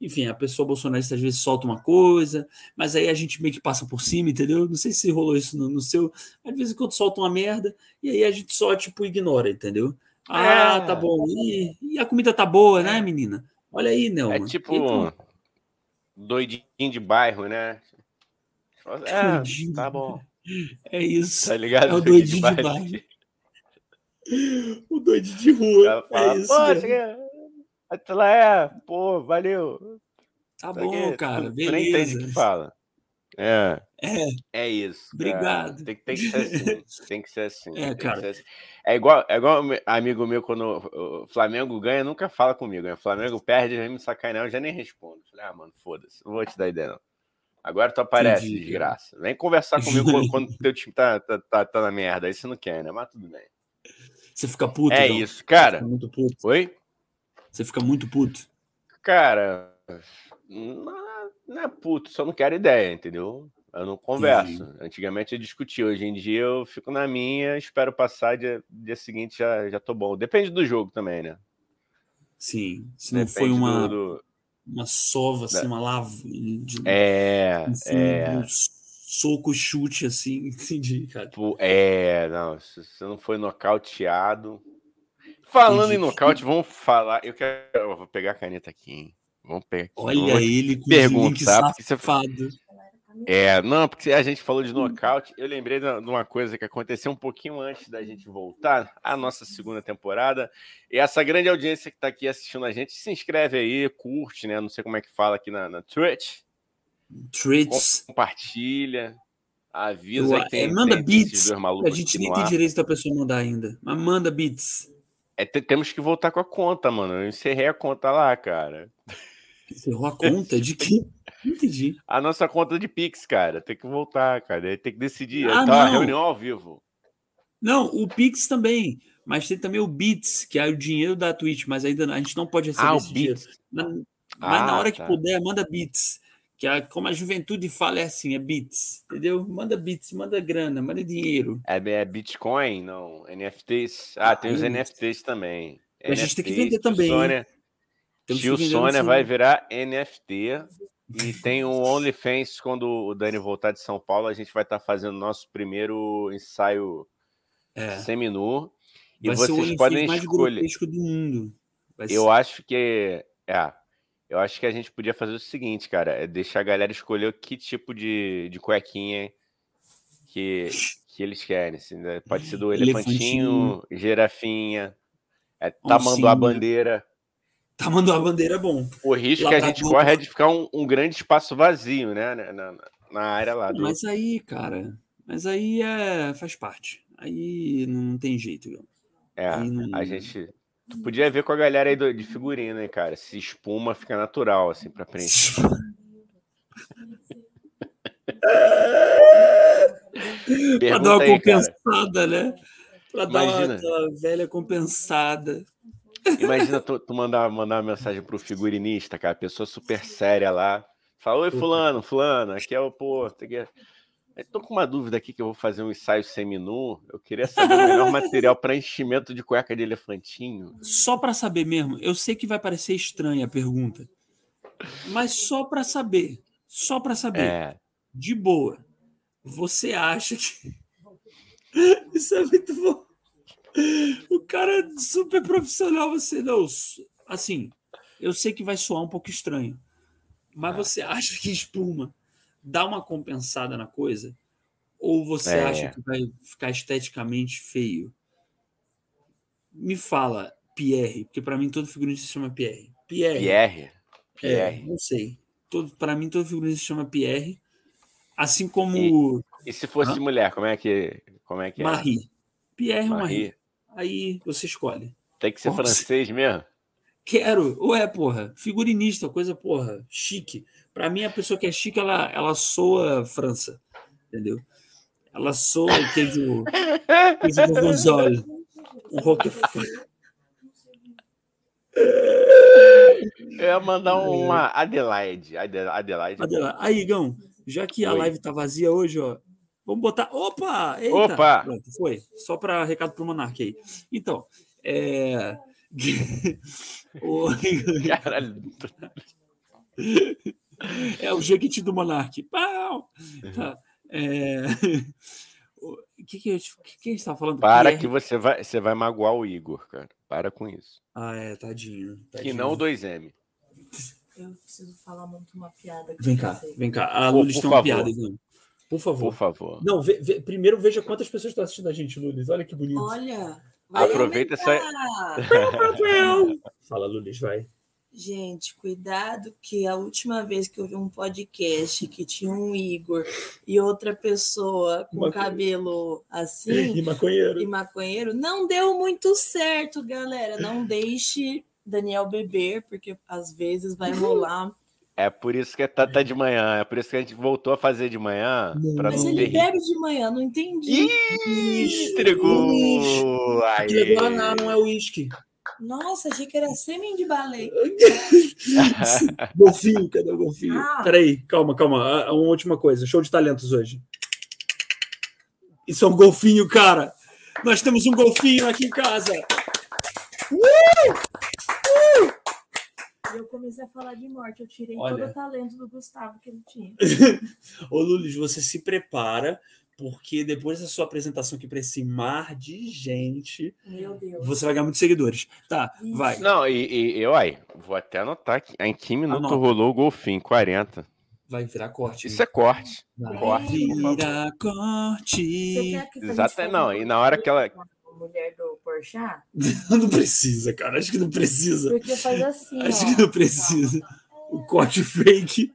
enfim, a pessoa bolsonarista às vezes solta uma coisa, mas aí a gente meio que passa por cima, entendeu? Não sei se rolou isso no, no seu. Às vezes quando solta uma merda, e aí a gente só, tipo, ignora, entendeu? Ah, é. tá bom. E, e, a comida tá boa, né, menina? Olha aí, Nelma. É tipo doidinho de bairro, né? É, tá bom. É isso. Tá ligado? É o doidinho de bairro. De bairro. O doido de rua. Fala, é isso, Pô, até lá é, pô, valeu. Tá bom, cara, tu, beleza. Tu nem entende o que fala. É. É. É isso. Obrigado. Tem, tem, que ser assim. Tem que ser assim. É, cara. Assim. É igual, é igual amigo meu, quando o Flamengo ganha, nunca fala comigo. O Flamengo perde, vem me sacanear, eu já nem respondo. Falei, ah, mano, foda-se, não vou te dar ideia, não. Agora tu aparece, Entendi, desgraça. Vem conversar comigo quando, quando teu time tá, tá, tá, tá, na merda. Aí você não quer, né? Mas tudo bem. Você fica puto. É então. isso, cara. muito puto. Oi? Você fica muito puto. Cara, não, não é puto, só não quero ideia, entendeu? Eu não converso. Antigamente eu discutia, hoje em dia eu fico na minha, espero passar, dia, dia seguinte já, já tô bom. Depende do jogo também, né? Sim, se não foi uma, do... uma sova, assim, uma lava. De, é, assim, é. Um soco, chute, assim, entendi, cara. É, não, se você não foi nocauteado. Falando em nocaute, vamos falar. Eu quero. Eu vou pegar a caneta aqui, hein? Vamos pegar aqui. Olha ele com perguntar, safado. Você... É, não, porque a gente falou de nocaute. Eu lembrei de uma coisa que aconteceu um pouquinho antes da gente voltar à nossa segunda temporada. E essa grande audiência que está aqui assistindo a gente, se inscreve aí, curte, né? Não sei como é que fala aqui na, na Twitch. Twitch. Compartilha. Avisa que tem, é, manda tem beats. A gente nem tem direito da pessoa mandar ainda. Mas manda beats. É, temos que voltar com a conta, mano. Eu encerrei a conta lá, cara. Encerrou a conta? De que? Entendi. A nossa conta de Pix, cara. Tem que voltar, cara. Tem que decidir. Ah, tá, reunião ao vivo. Não, o Pix também. Mas tem também o Bits, que é o dinheiro da Twitch, mas ainda a gente não pode receber ah, esse dinheiro. Na, mas ah, na hora que tá. puder, manda Bits. Que a, como a juventude fala é assim, é Bits. Entendeu? Manda Bits, manda grana, manda dinheiro. É, é Bitcoin? Não. NFTs. Ah, tem os NFTs também. A gente tem que vender também. Sônia, Tio Sônia vai virar NFT. E tem o OnlyFans, quando o Dani voltar de São Paulo, a gente vai estar tá fazendo nosso primeiro ensaio é. seminu. E vai vocês podem escolher. do mundo. Vai eu ser... acho que. É. Eu acho que a gente podia fazer o seguinte, cara, é deixar a galera escolher que tipo de, de cuequinha que, que eles querem. Assim, né? Pode ser do elefantinho, elefantinho. girafinha, é, tamanho a bandeira. Tá mandando a bandeira bom. O risco que a gente corre é de ficar um, um, grande espaço vazio, né? Na, na, na área lá. Do... Mas aí, cara, mas aí é, faz parte. Aí não tem jeito. Viu? É, não... a gente. Tu podia ver com a galera aí do, de figurina, cara? Se espuma, fica natural, assim, pra frente. pra dar uma aí, compensada, cara. né? Pra Imagina. dar uma, velha compensada. Imagina tu, tu, mandar, mandar uma mensagem pro figurinista, cara, pessoa super séria lá. Fala, oi, fulano, fulano, aqui é o pô. Aqui Estou com uma dúvida aqui que eu vou fazer um ensaio seminu. Eu queria saber o melhor material para enchimento de cueca de elefantinho. Só para saber mesmo, eu sei que vai parecer estranha a pergunta, mas só para saber, só para saber, é. de boa, você acha que isso é muito bom? O cara é super profissional, você não. Assim, eu sei que vai soar um pouco estranho, mas é. você acha que espuma dá uma compensada na coisa? Ou você é. acha que vai ficar esteticamente feio? Me fala, Pierre, porque para mim todo figurinista se chama Pierre. Pierre. Pierre. É, Pierre. É, não sei. Todo, para mim todo figurinista se chama Pierre. Assim como. E, e se fosse Hã? mulher, como é que, como é, que é? Marie. Pierre ou Marie. Marie. Aí você escolhe. Tem que ser francês mesmo? Quero. Ué, porra. Figurinista, coisa, porra, chique. Para mim, a pessoa que é chique, ela, ela soa França. Entendeu? Ela soa queijo, queijo gorgonzola. Um roquefort. Eu ia mandar uma Adelaide. Adelaide. Adelaide. Aí, Igão, já que a Oi. live tá vazia hoje, ó, vamos botar. Opa! Eita! Opa! Pronto, foi. Só para recado pro Monark aí. Então, é. Caralho. É o Jequiti do Monark. Pau! Tá. É... O que, que, que, que a gente estava falando? Para Pierre? que você vai, você vai magoar o Igor, cara. Para com isso. Ah, é, tadinho. tadinho. Que não o 2M. Eu preciso falar muito uma piada. Vem cá, vem cá. A Lulis tem uma piada, então. Por favor. Por favor. Não, ve, ve, primeiro veja quantas pessoas estão assistindo a gente, Lulis. Olha que bonito. Olha, Vai Aproveita essa. Fala, Lulis, vai. Gente, cuidado que a última vez que eu vi um podcast que tinha um Igor e outra pessoa com Maconheiro. cabelo assim e maconheiro. e maconheiro, não deu muito certo, galera. Não deixe Daniel beber, porque às vezes vai rolar. É por isso que tá, tá de manhã, é por isso que a gente voltou a fazer de manhã. Mas ele bebe de manhã, não entendi. Ih, entregou! Entregou, não, não é uísque. Nossa, achei que era sêmen de baleia. golfinho, cadê o golfinho? Ah. Peraí, calma, calma. Ah, ah, uma última coisa. Show de talentos hoje. Isso é um golfinho, cara. Nós temos um golfinho aqui em casa. Uh! Uh! Eu comecei a falar de morte. Eu tirei Olha. todo o talento do Gustavo que ele tinha. Ô, Lulis, você se prepara porque depois da sua apresentação aqui para esse mar de gente, você vai ganhar muitos seguidores. Tá, Ixi. vai. Não, e, e eu aí, vou até anotar que em que minuto Anota. rolou o golfinho? 40. Vai virar corte. Isso é corte. Vai. Corte. Vira corte. Exato, não. E na hora que ela. Mulher do Porchat? não precisa, cara. Acho que não precisa. Porque faz assim. Acho ó. que não precisa. O corte fake.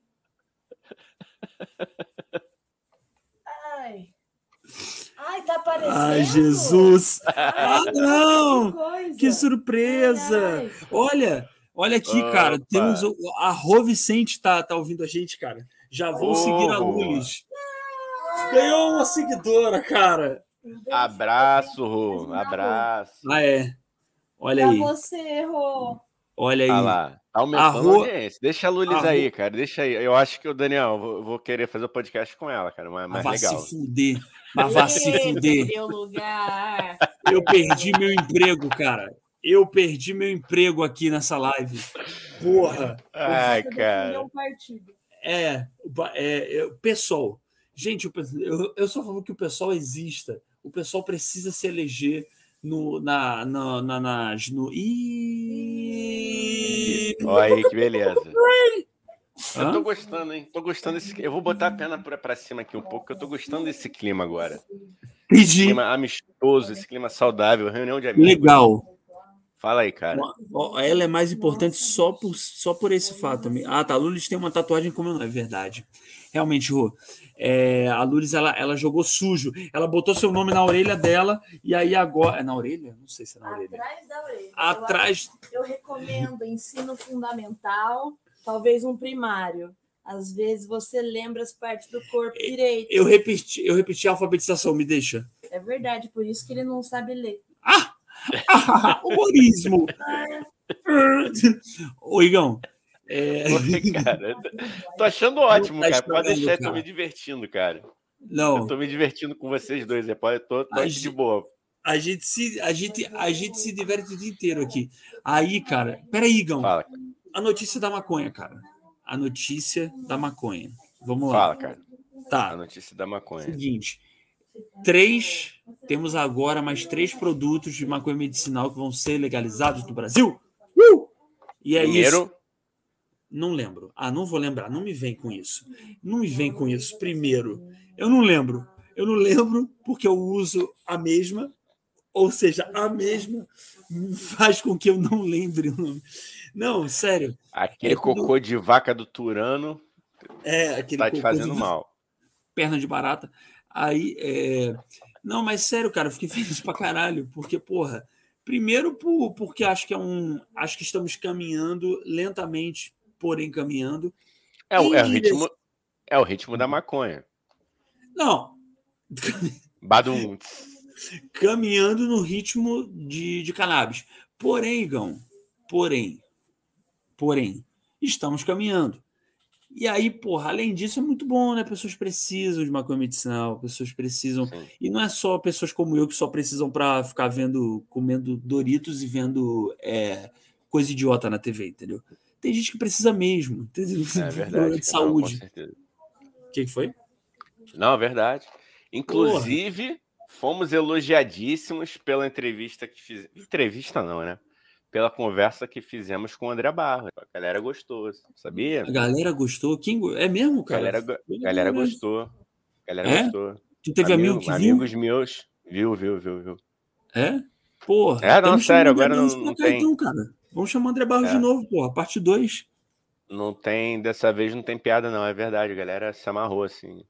Ai, tá aparecendo. Ai, Jesus. ah, não! Que, que surpresa! Ai, ai. Olha, olha aqui, Opa. cara. Temos o, a Rô Vicente tá, tá ouvindo a gente, cara. Já vou oh. seguir a Lulis. Ganhou uma seguidora, cara. Abraço, Rô. Abraço. Ah, é. Olha aí. Pra você, Rô. Olha aí. Olha lá. Tá aumentando a, Rô... audiência. Deixa a Lulis a aí, cara. Deixa aí. Eu acho que o Daniel, vou, vou querer fazer o um podcast com ela, cara. Mas, mas legal. se fuder. Mas vá se fuder. Eu perdi meu emprego, cara. Eu perdi meu emprego aqui nessa live. Porra. Ai, cara. É, é, é, pessoal. Gente, eu, eu só falo que o pessoal exista. O pessoal precisa se eleger no, na, na, na, nas. No... Ih... Olha aí, que beleza. Eu tô gostando, hein? Tô gostando desse. Eu vou botar a perna pra cima aqui um pouco, que eu tô gostando desse clima agora. Pedi. Esse clima amistoso, esse clima saudável, reunião de amigos. Legal. Fala aí, cara. Ela é mais importante só por, só por esse fato. Ah, tá. Lulis tem uma tatuagem como não é verdade. Realmente, Rô. É, a Lulis ela, ela jogou sujo. Ela botou seu nome na orelha dela e aí agora. É na orelha? Não sei se é na orelha. Atrás da orelha. Atrás. Eu, eu recomendo ensino fundamental talvez um primário. Às vezes você lembra as partes do corpo direito. Eu repeti, eu repeti a alfabetização, me deixa. É verdade, por isso que ele não sabe ler. Ah! ah humorismo! Ô, Igão. É... Oi, cara. Tô achando ótimo, tá cara. Pode deixar, cara. eu tô me divertindo, cara. Não. Eu tô me divertindo com vocês dois. Eu tô, tô de boa. A gente, se, a, gente, a gente se diverte o dia inteiro aqui. Aí, cara. Peraí, Igão. Fala a notícia da maconha, cara. A notícia da maconha. Vamos lá. Fala, cara. Tá. A notícia da maconha. Seguinte. Três. Temos agora mais três produtos de maconha medicinal que vão ser legalizados no Brasil. Uh! E é Primeiro. isso. Não lembro. Ah, não vou lembrar. Não me vem com isso. Não me vem com isso. Primeiro, eu não lembro. Eu não lembro porque eu uso a mesma, ou seja, a mesma faz com que eu não lembre o nome. Não, sério. Aquele é cocô tudo... de vaca do Turano é, aquele tá te fazendo de... mal. Perna de barata. Aí, é... não, mas sério, cara, eu fiquei feliz pra caralho, porque, porra, primeiro por, porque acho que é um. Acho que estamos caminhando lentamente, porém caminhando. É, o, é o ritmo, é o ritmo da maconha. Não. Badum. Caminhando no ritmo de, de cannabis. Porém, Igão, porém, Porém, estamos caminhando. E aí, porra, além disso, é muito bom, né? Pessoas precisam de maconha medicinal, pessoas precisam. Sim. E não é só pessoas como eu que só precisam para ficar vendo, comendo Doritos e vendo é, coisa idiota na TV, entendeu? Tem gente que precisa mesmo, entendeu? É verdade. De saúde. O que, foi? Não, é verdade. Inclusive, porra. fomos elogiadíssimos pela entrevista que fiz. Entrevista não, né? pela conversa que fizemos com o André Barros. A galera gostou, sabia? A galera gostou? Quem... É mesmo, cara? A galera, galera gostou. A galera é? gostou. Tu teve amigo, amigo que viu? Amigos meus. Viu, viu, viu, viu. É? Porra. É, não, sério, agora não, não tem. Então, cara. Vamos chamar o André Barros é. de novo, porra. Parte 2. Não tem, dessa vez não tem piada, não, é verdade. A galera se amarrou, assim.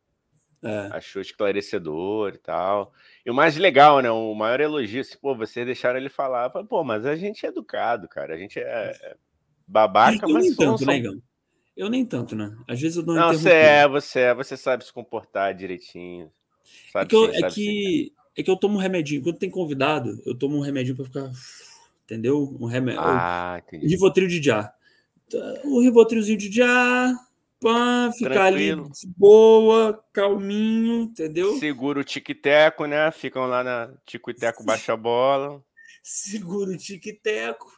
É. Achou esclarecedor e tal. E o mais legal, né? O maior elogio, assim, pô, vocês deixaram ele falar. Pô, mas a gente é educado, cara. A gente é, é babaca, eu mas. Nem tanto, né, Eu nem tanto, né? Às vezes eu dou Não, você é, você é, você sabe se comportar direitinho. Sabe é que, eu, é, que, é que eu tomo um remedinho. Quando tem convidado, eu tomo um remedinho para ficar. Entendeu? Um remédio. Ah, entendi. Rivotril de já. O rivotrilzinho de já pã, ficar ali de boa, calminho, entendeu? Segura o tic-teco, né? Ficam lá na tico-teco, baixa a bola. Segura o tic-teco,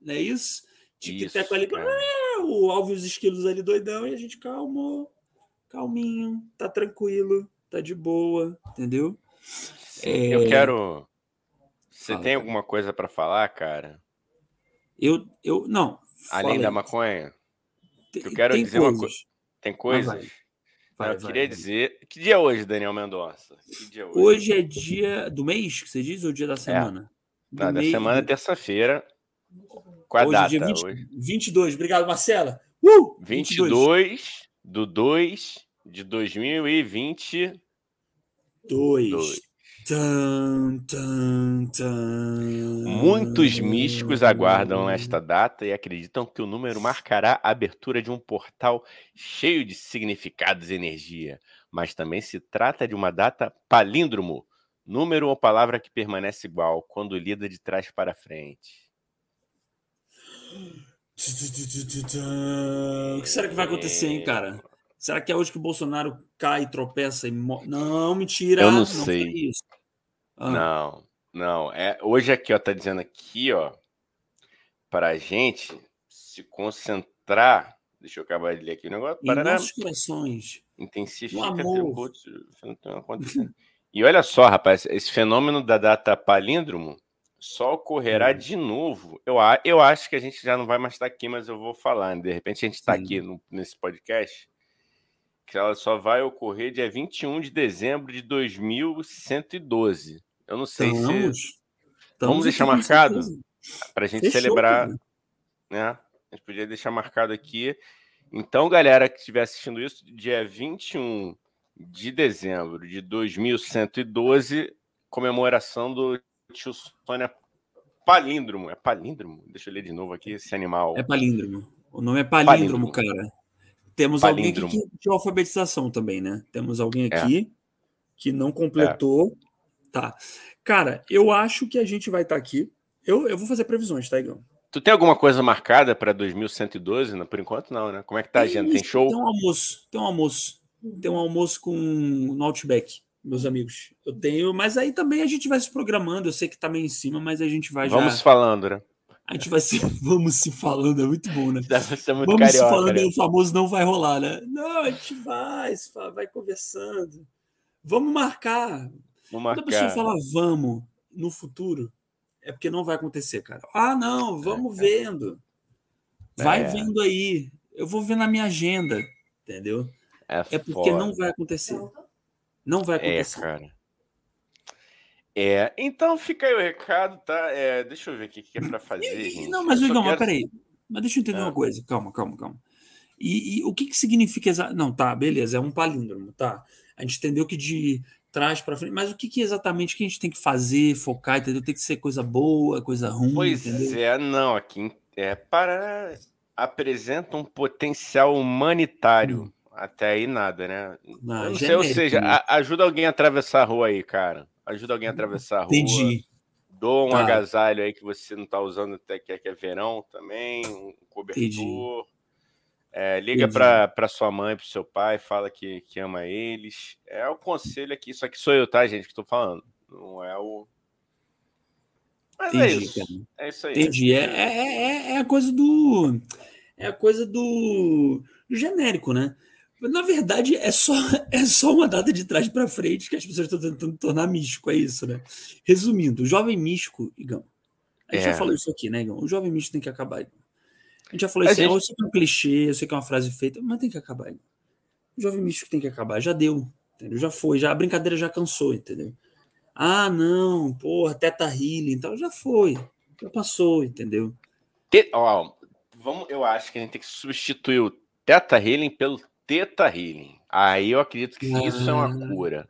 não é isso? Tic-teco ali, ah, o alvo e os esquilos ali doidão, e a gente calmo, calminho, tá tranquilo, tá de boa, entendeu? É... Eu quero. Você Fala, tem alguma coisa para falar, cara? Eu, eu não. Além da maconha? Eu quero dizer coisas. uma coisa. Tem coisas? Vai. Vai, eu vai, queria dizer. Que dia é hoje, Daniel Mendonça? É hoje? hoje? é dia do mês, que você diz, ou dia da é. semana? É. Não, da semana é terça-feira. Qual a hoje, data? Dia 20, hoje? 22. Obrigado, Marcela. Uh! 22, 22 do 2 de 2022. Dois. Tum, tum, tum. Muitos místicos aguardam esta data e acreditam que o número marcará a abertura de um portal cheio de significados e energia. Mas também se trata de uma data palíndromo, número ou palavra que permanece igual quando lida de trás para frente. O que será que vai acontecer, hein, cara? Será que é hoje que o Bolsonaro cai, tropeça e morre? Não, mentira. Eu não, não sei. Ah. Não, não. É, hoje aqui, ó, tá dizendo aqui, ó, para gente se concentrar. Deixa eu acabar de ler aqui o negócio. Em para nossos corações. Intensifica. E olha só, rapaz, esse fenômeno da data palíndromo só ocorrerá hum. de novo. Eu, eu acho que a gente já não vai mais estar aqui, mas eu vou falar. De repente a gente está aqui no, nesse podcast que ela só vai ocorrer dia 21 de dezembro de 2112. Eu não sei Estamos. se. Estamos Vamos deixar marcado para a gente Fechou, celebrar. Cara. Né? A gente podia deixar marcado aqui. Então, galera que estiver assistindo isso, dia 21 de dezembro de 2112, comemoração do tio Sônia Palíndromo. É palíndromo? Deixa eu ler de novo aqui esse animal. É palíndromo. O nome é palíndromo, palíndromo. cara. Temos Palíndromo. alguém aqui de alfabetização também, né? Temos alguém é. aqui é. que não completou. É. Tá. Cara, eu acho que a gente vai estar tá aqui. Eu, eu vou fazer previsões, tá, Igão? Tu tem alguma coisa marcada para 2112? Não, por enquanto, não, né? Como é que tá a agenda? Tem show? Tem um almoço. Tem um almoço. Tem um almoço com no Outback, meus amigos. Eu tenho, mas aí também a gente vai se programando. Eu sei que tá meio em cima, mas a gente vai Vamos já. Vamos falando, né? A gente vai se. Vamos se falando, é muito bom, né? Você muito vamos carioca, se falando, né? o famoso não vai rolar, né? Não, a gente vai, vai conversando. Vamos marcar. Vamos marcar. Quando a pessoa fala vamos no futuro, é porque não vai acontecer, cara. Ah, não, vamos é, vendo. Vai é. vendo aí. Eu vou ver na minha agenda, entendeu? É, é porque foda. não vai acontecer. Não vai é, acontecer. É, cara. É, então fica aí o recado, tá? É, deixa eu ver o que, que é para fazer. Não, mas Igor, quero... mas peraí. Mas deixa eu entender ah. uma coisa. Calma, calma, calma. E, e o que, que significa exatamente. Não, tá, beleza, é um palíndromo, tá? A gente entendeu que de trás para frente, mas o que, que exatamente que a gente tem que fazer, focar, entendeu? Tem que ser coisa boa, coisa ruim. Pois entendeu? é, não, aqui é para apresenta um potencial humanitário. Hum. Até aí nada, né? Não, não sei, ou seja, né? a, ajuda alguém a atravessar a rua aí, cara ajuda alguém a atravessar a rua. Entendi. Doa um tá. agasalho aí que você não está usando até que é, que é verão também, um cobertor. É, liga para sua mãe, para seu pai, fala que, que ama eles. É o conselho aqui, isso aqui sou eu, tá, gente, que estou falando. Não é o. Mas é Entendi, é isso. Cara. É isso aí. Entendi. É, é, é, é a coisa do. É a coisa do, do genérico, né? Na verdade, é só, é só uma data de trás para frente que as pessoas estão tentando tornar místico, é isso, né? Resumindo, o jovem místico, Igão, a gente é. já falou isso aqui, né, Igão? O jovem místico tem que acabar, Igão. A gente já falou isso, gente... eu sei que é um clichê, eu sei que é uma frase feita, mas tem que acabar, Igão. O jovem místico tem que acabar, já deu, entendeu? Já foi, já a brincadeira já cansou, entendeu? Ah, não, porra, teta healing, então já foi, já passou, entendeu? Te, ó, vamos, eu acho que a gente tem que substituir o teta healing pelo teta healing. Aí eu acredito que isso é uma ah. cura.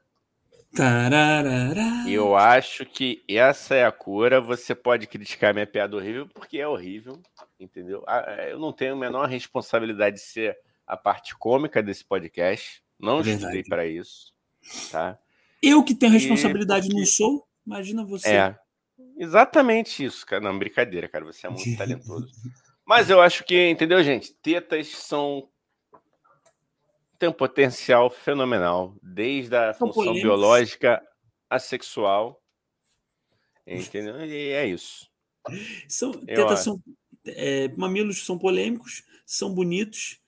Eu acho que essa é a cura. Você pode criticar minha piada horrível, porque é horrível, entendeu? Ah, é, eu não tenho a menor responsabilidade de ser a parte cômica desse podcast. Não Verdade. estudei para isso, tá? Eu que tenho responsabilidade porque... não sou, imagina você. É, exatamente isso, cara. Não, brincadeira, cara. Você é muito talentoso. Mas eu acho que, entendeu, gente? Tetas são tem um potencial fenomenal, desde a são função polêmicos. biológica a sexual. Entendeu? E é isso. São, tetas são, é, mamilos são polêmicos, são bonitos,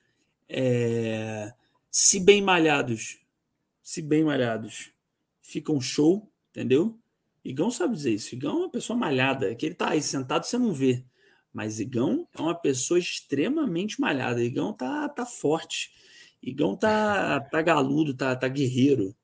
é, se bem malhados, se bem malhados, ficam show, entendeu? Igão sabe dizer isso. Igão é uma pessoa malhada, que ele tá aí sentado, você não vê. Mas Igão é uma pessoa extremamente malhada. Igão tá, tá forte. Igão tá, tá galudo, tá, tá guerreiro.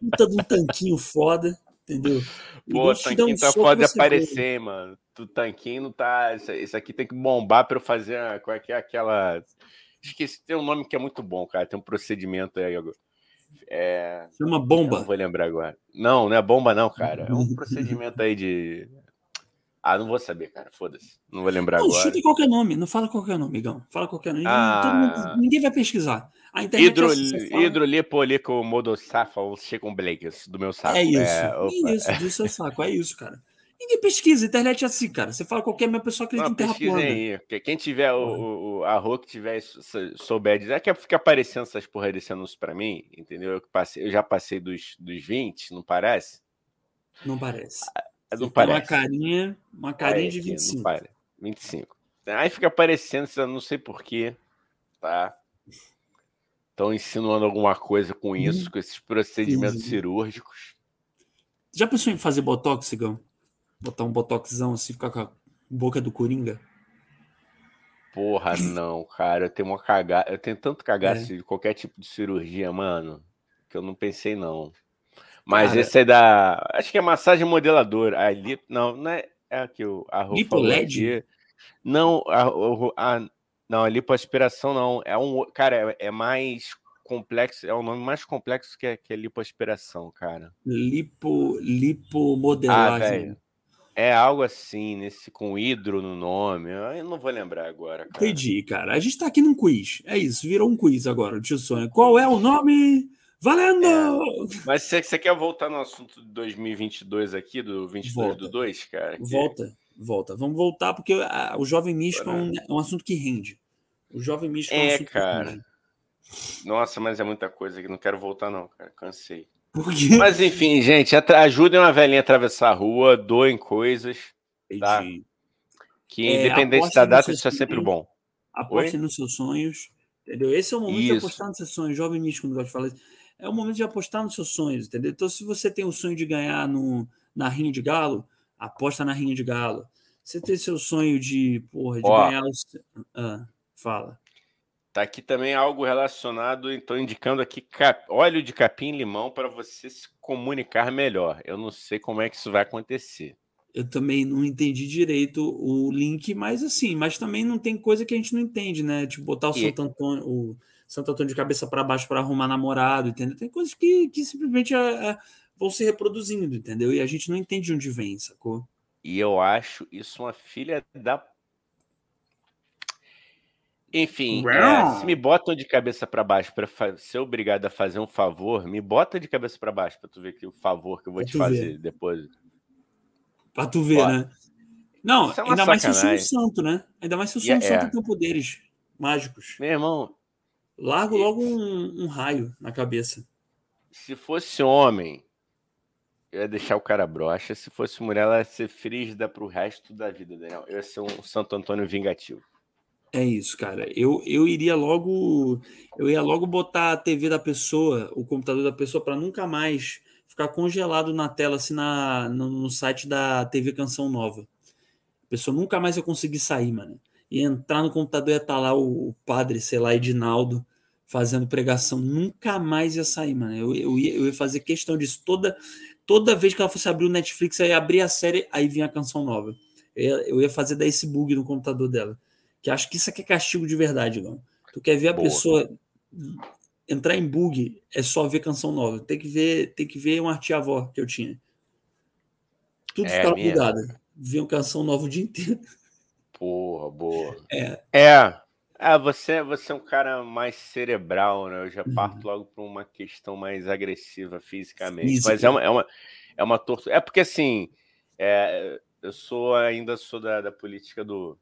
Puta de um tanquinho foda, entendeu? Pô, o tanquinho um tá foda de aparecer, mano. O tanquinho não tá. Isso aqui tem que bombar pra eu fazer. Qual é que é aquela. Esqueci, tem um nome que é muito bom, cara. Tem um procedimento aí agora. É... Chama bomba. não vou lembrar agora. Não, não é bomba, não, cara. É um procedimento aí de. Ah, não vou saber, cara. Foda-se. Não vou lembrar não, agora. Chuta qualquer nome. Não fala qualquer nome, Migão. Fala qualquer nome. Ah... Mundo, ninguém vai pesquisar. A internet Hidro, é hidrolipolico modosafa ou blakes do meu saco. É isso. É, é isso, do seu saco. É isso, cara. Ninguém pesquisa. A internet é assim, cara. Você fala qualquer minha pessoa acredita não, em terra plana. aí. Quem tiver, o, o, a rua que tiver, souber dizer, é que fica aparecendo essas porra desse anúncio pra mim, entendeu? Eu, passei, eu já passei dos, dos 20, não parece? Não parece. É não parece. Uma carinha, uma carinha é, de 25. Não parece. 25. Aí fica aparecendo, não sei porquê, tá? Estão insinuando alguma coisa com isso, hum. com esses procedimentos cirúrgicos. Já pensou em fazer botox, Cigão? Botar um botoxão assim, ficar com a boca do Coringa? Porra, não, cara. Eu tenho uma cagada. Eu tenho tanto cagaço é. de qualquer tipo de cirurgia, mano, que eu não pensei, não. Mas Cara, esse é da. Acho que é massagem modeladora. A lip... Não, não é, é aqui o a LED? Não, a, a, não, a lipoaspiração não. É um. Cara, é, é mais complexo, é o nome mais complexo que é, que é lipoaspiração, cara. Lipo, lipomodelagem. Ah, é algo assim, nesse com hidro no nome. Eu não vou lembrar agora. Cara. Entendi, cara. A gente tá aqui num quiz. É isso, virou um quiz agora, tio Sônia. Qual é o nome? Valendo! É, mas você, você quer voltar no assunto de 2022 aqui, do 22 volta. do 2, cara? Que... Volta, volta. Vamos voltar, porque a, o Jovem Místico é um, é um, assunto que rende. O Jovem Místico é, um assunto cara. que rende. Nossa, mas é muita coisa que não quero voltar, não, cara. Cansei. Mas enfim, gente, ajudem uma velhinha a atravessar a rua, doem coisas. Tá? Que é, independente da data, isso é sempre bom. Aposte nos seus sonhos. Entendeu? Esse é o momento isso. de apostar nos seus sonhos. Jovem místico, não gosta de falar isso é o momento de apostar nos seus sonhos, entendeu? Então, se você tem o sonho de ganhar no, na rinha de galo, aposta na rinha de galo. Você tem seu sonho de, porra, de Ó, ganhar os... Ah, fala. Tá aqui também algo relacionado, então indicando aqui cap... óleo de capim limão para você se comunicar melhor. Eu não sei como é que isso vai acontecer. Eu também não entendi direito o link, mas assim, mas também não tem coisa que a gente não entende, né? Tipo, botar o e... Santo Antônio, o Santo Antônio de cabeça para baixo para arrumar namorado, entendeu? Tem coisas que, que simplesmente é, é, vão se reproduzindo, entendeu? E a gente não entende de onde vem, sacou? E eu acho isso uma filha da. Enfim, é, se me botam de cabeça para baixo para ser obrigado a fazer um favor, me bota de cabeça para baixo para tu ver que o favor que eu vou pra te fazer ver. depois. Para tu ver, né? Não, é ainda mais se o santo, né? Ainda mais se o yeah, santo é. tem poderes mágicos. Meu irmão, Largo logo um, um, raio na cabeça. Se fosse homem, eu ia deixar o cara broxa. Se fosse mulher, ela ia ser frígida pro resto da vida, Daniel. Eu ia ser um Santo Antônio vingativo. É isso, cara. Eu, eu iria logo. Eu ia logo botar a TV da pessoa, o computador da pessoa, para nunca mais ficar congelado na tela, assim, na, no, no, site da TV Canção Nova. A pessoa nunca mais ia conseguir sair, mano. E entrar no computador ia estar tá lá o, o padre, sei lá, Edinaldo, fazendo pregação. Nunca mais ia sair, mano. Eu, eu, ia, eu ia fazer questão disso. Toda, toda vez que ela fosse abrir o Netflix, aí abrir a série, aí vinha a canção nova. Eu ia, eu ia fazer dar esse bug no computador dela. Que acho que isso aqui é castigo de verdade, não. Tu quer ver a Boa. pessoa entrar em bug, é só ver canção nova. Tem que ver, tem que ver uma tia-avó que eu tinha. Tudo é, ficava bugado. Vinha canção nova o dia inteiro. Porra, boa. É. É. Ah, você, você é um cara mais cerebral, né? Eu já parto uhum. logo para uma questão mais agressiva fisicamente. Física. Mas é uma, é uma, é uma tortura. É porque assim, é, eu sou ainda sou da, da política do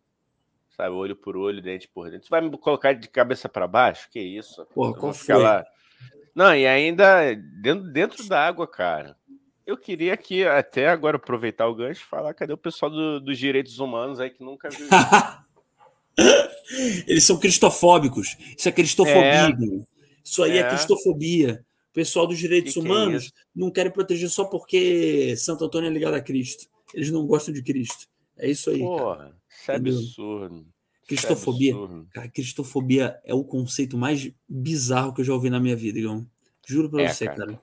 sabe, olho por olho, dente por dente. Você vai me colocar de cabeça para baixo? Que isso? Pô, qual foi? Lá... Não, e ainda dentro, dentro da água, cara. Eu queria aqui, até agora, aproveitar o gancho e falar: cadê o pessoal do, dos direitos humanos aí que nunca viu Eles são cristofóbicos. Isso é cristofobia. É. Isso aí é. é cristofobia. O pessoal dos direitos que humanos que é não querem proteger só porque Santo Antônio é ligado a Cristo. Eles não gostam de Cristo. É isso aí. Porra, isso é absurdo. Cristofobia. É absurdo. Cara, cristofobia é o conceito mais bizarro que eu já ouvi na minha vida, Igão. Juro pra é, você, cara. cara.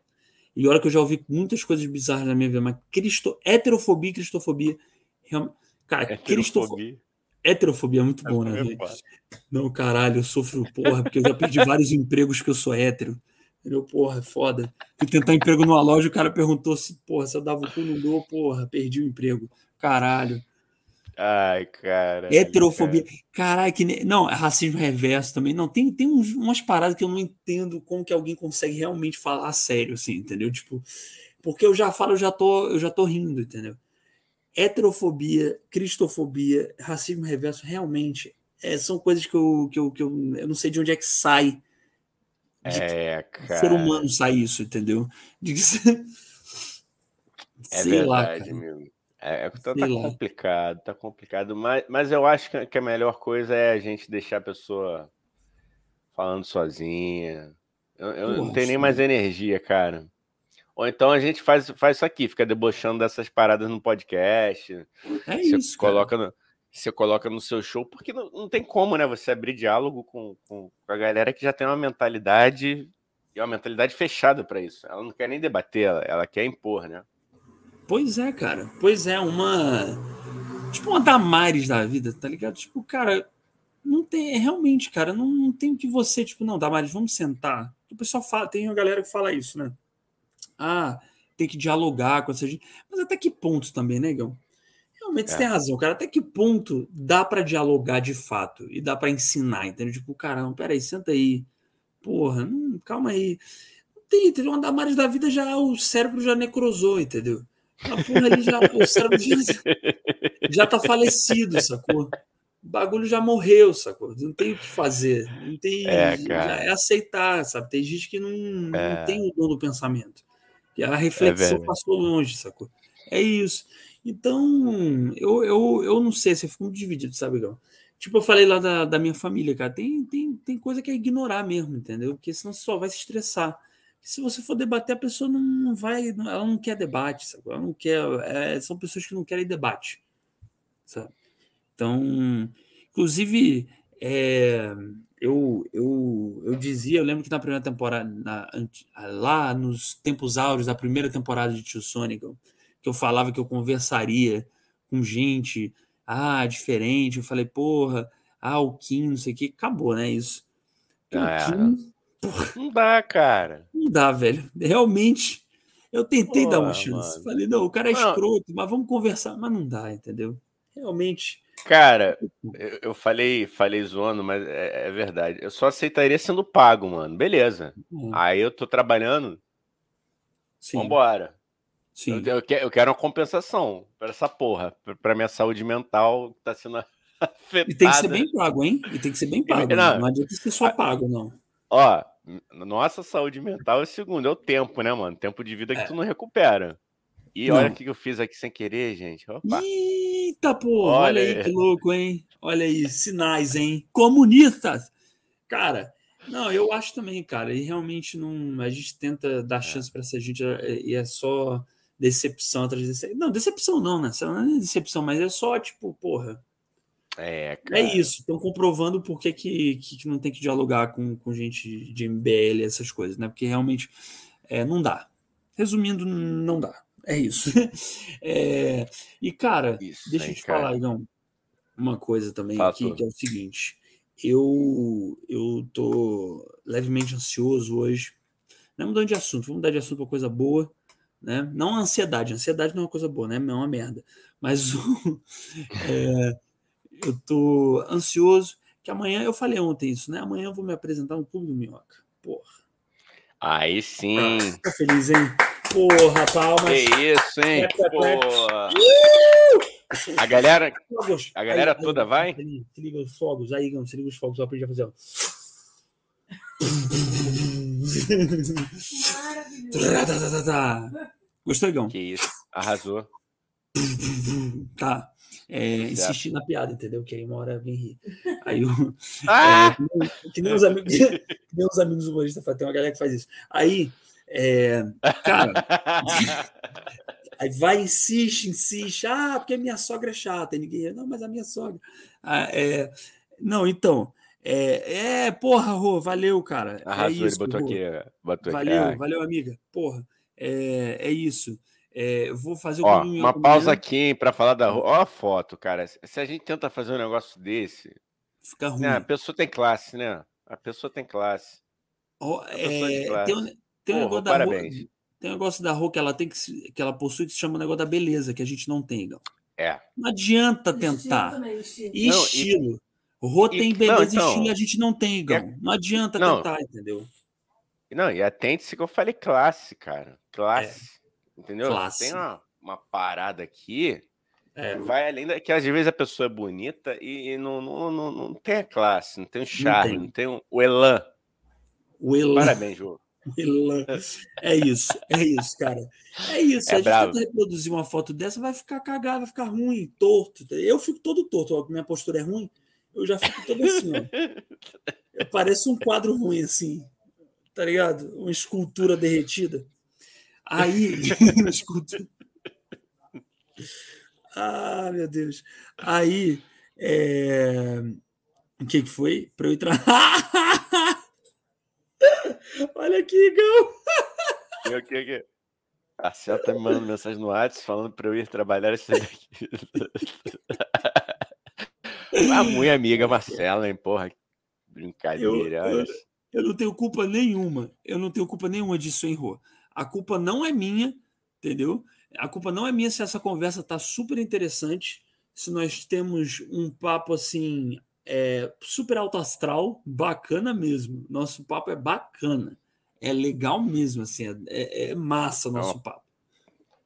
E olha que eu já ouvi muitas coisas bizarras na minha vida, mas cristo... heterofobia e cristofobia. Cara, cristofobia Heterofobia é muito bom, né? Não, caralho, eu sofro, porra, porque eu já perdi vários empregos que eu sou hétero. Entendeu? Porra, é foda. Fui tentar emprego numa loja, o cara perguntou se, porra, se eu dava o cu, não dou, porra, perdi o emprego. Caralho. Ai, cara. Heterofobia. Cara. Caralho, que. Não, é racismo reverso também. Não, tem, tem umas paradas que eu não entendo como que alguém consegue realmente falar sério, assim, entendeu? Tipo, porque eu já falo, eu já tô, eu já tô rindo, entendeu? Heterofobia, cristofobia, racismo reverso, realmente é, são coisas que eu, que, eu, que eu, eu não sei de onde é que sai. É, cara. ser humano sai isso, entendeu? De que É sei verdade, lá, meu. É, é tá, tá complicado, tá complicado, mas, mas eu acho que a melhor coisa é a gente deixar a pessoa falando sozinha. Eu, eu não tenho nem mais energia, cara. Ou então a gente faz, faz isso aqui, fica debochando dessas paradas no podcast. É você isso. Coloca no, você coloca no seu show, porque não, não tem como, né? Você abrir diálogo com, com, com a galera que já tem uma mentalidade e uma mentalidade fechada para isso. Ela não quer nem debater, ela, ela quer impor, né? Pois é, cara. Pois é, uma. Tipo uma Damares da vida, tá ligado? Tipo, cara, não tem. Realmente, cara, não, não tem que você, tipo, não, Damares, vamos sentar. O pessoal fala, tem uma galera que fala isso, né? Ah, tem que dialogar com essa gente. Mas até que ponto também, né, Gão? Realmente é. você tem razão, cara. Até que ponto dá para dialogar de fato e dá para ensinar, entendeu? Tipo, caramba, peraí, senta aí. Porra, não, calma aí. Não tem, entendeu? Uma Damares da vida já, o cérebro já necrosou, entendeu? A porra ali já, o cérebro já, já tá falecido, sacou? O bagulho já morreu, sacou? Não tem o que fazer. Não tem. É, é aceitar, sabe? Tem gente que não, é. não tem o dom do pensamento. E a reflexão é passou longe, sacou? É isso. Então, eu, eu, eu não sei, você ficou muito dividido, sabe, Gal? Tipo, eu falei lá da, da minha família, cara, tem, tem, tem coisa que é ignorar mesmo, entendeu? Porque senão você só vai se estressar. se você for debater, a pessoa não, não vai, ela não quer debate, sabe? Ela não quer, é, são pessoas que não querem debate, sabe? Então, inclusive, é, eu, eu, eu dizia, eu lembro que na primeira temporada, na, lá nos tempos áureos da primeira temporada de Tio Sonic, que eu falava que eu conversaria com gente, ah, diferente, eu falei, porra, ah, o Kim, não sei o que, acabou, né, isso. Ah, Kim, não dá, cara. Não dá, velho. Realmente, eu tentei porra, dar uma chance. Mano. Falei, não, o cara é escroto, mas vamos conversar. Mas não dá, entendeu? Realmente, Cara, eu, eu falei, falei zoando, mas é, é, verdade. Eu só aceitaria sendo pago, mano. Beleza. Uhum. Aí eu tô trabalhando. Sim. Vambora. Sim. Eu, eu, quero, eu quero uma compensação para essa porra, para minha saúde mental que tá sendo afetada. E tem que ser bem pago, hein? E tem que ser bem pago. Não, né? não adianta ser só pago, não. Ó, nossa saúde mental é segundo, é o tempo, né, mano? Tempo de vida que é. tu não recupera. E não. olha o que eu fiz aqui sem querer, gente. Opa. Eita, pô, olha, olha aí que louco, hein? Olha aí, sinais, hein? Comunistas! Cara, não, eu acho também, cara. E realmente não. A gente tenta dar é. chance para essa gente e é só decepção atrás de decepção. Não, decepção não, né? Não é decepção, mas é só tipo, porra. É, cara. é isso. Estão comprovando por que, que, que não tem que dialogar com, com gente de MBL, essas coisas, né? Porque realmente é, não dá. Resumindo, não dá. É isso. É, e, cara, isso, deixa eu te cara. falar, Igão, uma coisa também aqui, que é o seguinte. Eu, eu tô levemente ansioso hoje. Não é mudando de assunto, vamos mudar de assunto para coisa boa. Né? Não a ansiedade, a ansiedade não é uma coisa boa, né? É uma merda. Mas é, eu tô ansioso, que amanhã, eu falei ontem isso, né? Amanhã eu vou me apresentar no Clube do Minhoca. Porra. Aí sim. Tá feliz, hein? Porra, palmas. Que isso, hein? Porra. A galera, a galera aí, toda aí, vai? Se liga os fogos, aí, não, se liga os fogos, só aprendi a fazer, ó. Gostou, Igão? Que isso, arrasou. Tá. É, insistir na piada, entendeu? Que aí uma hora vem rir. Aí eu, ah! é, que, nem os amigos, que nem os amigos humoristas tem uma galera que faz isso. Aí, é, cara, aí vai, insiste, insiste. Ah, porque minha sogra é chata. E ninguém, não, mas a minha sogra. Ah, é, não, então. É, é, porra, Rô, valeu, cara. É Arrasou, é isso, ele botou Rô. aqui. Botou valeu, aqui. valeu, amiga. Porra, é, é isso. É, vou fazer Ó, uma pausa aqui para falar da rua. Ó a foto, cara. Se a gente tenta fazer um negócio desse. Fica ruim. Né, a pessoa tem classe, né? A pessoa tem classe. Oh, é. Tem, um, tem um negócio da parabéns. Rua, tem um negócio da rua que ela tem que, que ela possui que se chama o negócio da beleza, que a gente não tem, não. É. Não adianta tentar. Estilo. estilo. E estilo. Rô tem beleza não, então, e estilo a gente não tem, Igão. É, não adianta não, tentar, entendeu? Não, e atente-se que eu falei classe, cara. Classe. É. Entendeu? Classe. Tem uma, uma parada aqui é. vai além da que às vezes a pessoa é bonita e, e não, não, não, não, tem a classe, não tem o charme, não tem, não tem o, elan. O elan. Parabéns, Ju. O elan. É isso, é isso, cara. É isso. É a gente tenta reproduzir uma foto dessa, vai ficar cagado, vai ficar ruim, torto. Eu fico todo torto, ó, minha postura é ruim, eu já fico todo assim, ó. Eu pareço um quadro ruim, assim, tá ligado? Uma escultura derretida. Aí, escuta. Ah, meu Deus. Aí, é... o que, que foi? Para eu entrar. Olha aqui, Igão. O que, que... A Cel tá me mandando mensagem no WhatsApp falando para eu ir trabalhar esse daqui. A minha amiga Marcela, hein, porra. Brincadeira. Eu, eu, eu, não tenho culpa nenhuma. Eu não tenho culpa nenhuma disso, hein, Rô. A culpa não é minha, entendeu? A culpa não é minha se essa conversa tá super interessante, se nós temos um papo assim é, super alto astral, bacana mesmo. Nosso papo é bacana, é legal mesmo, assim, é, é, é massa nosso papo.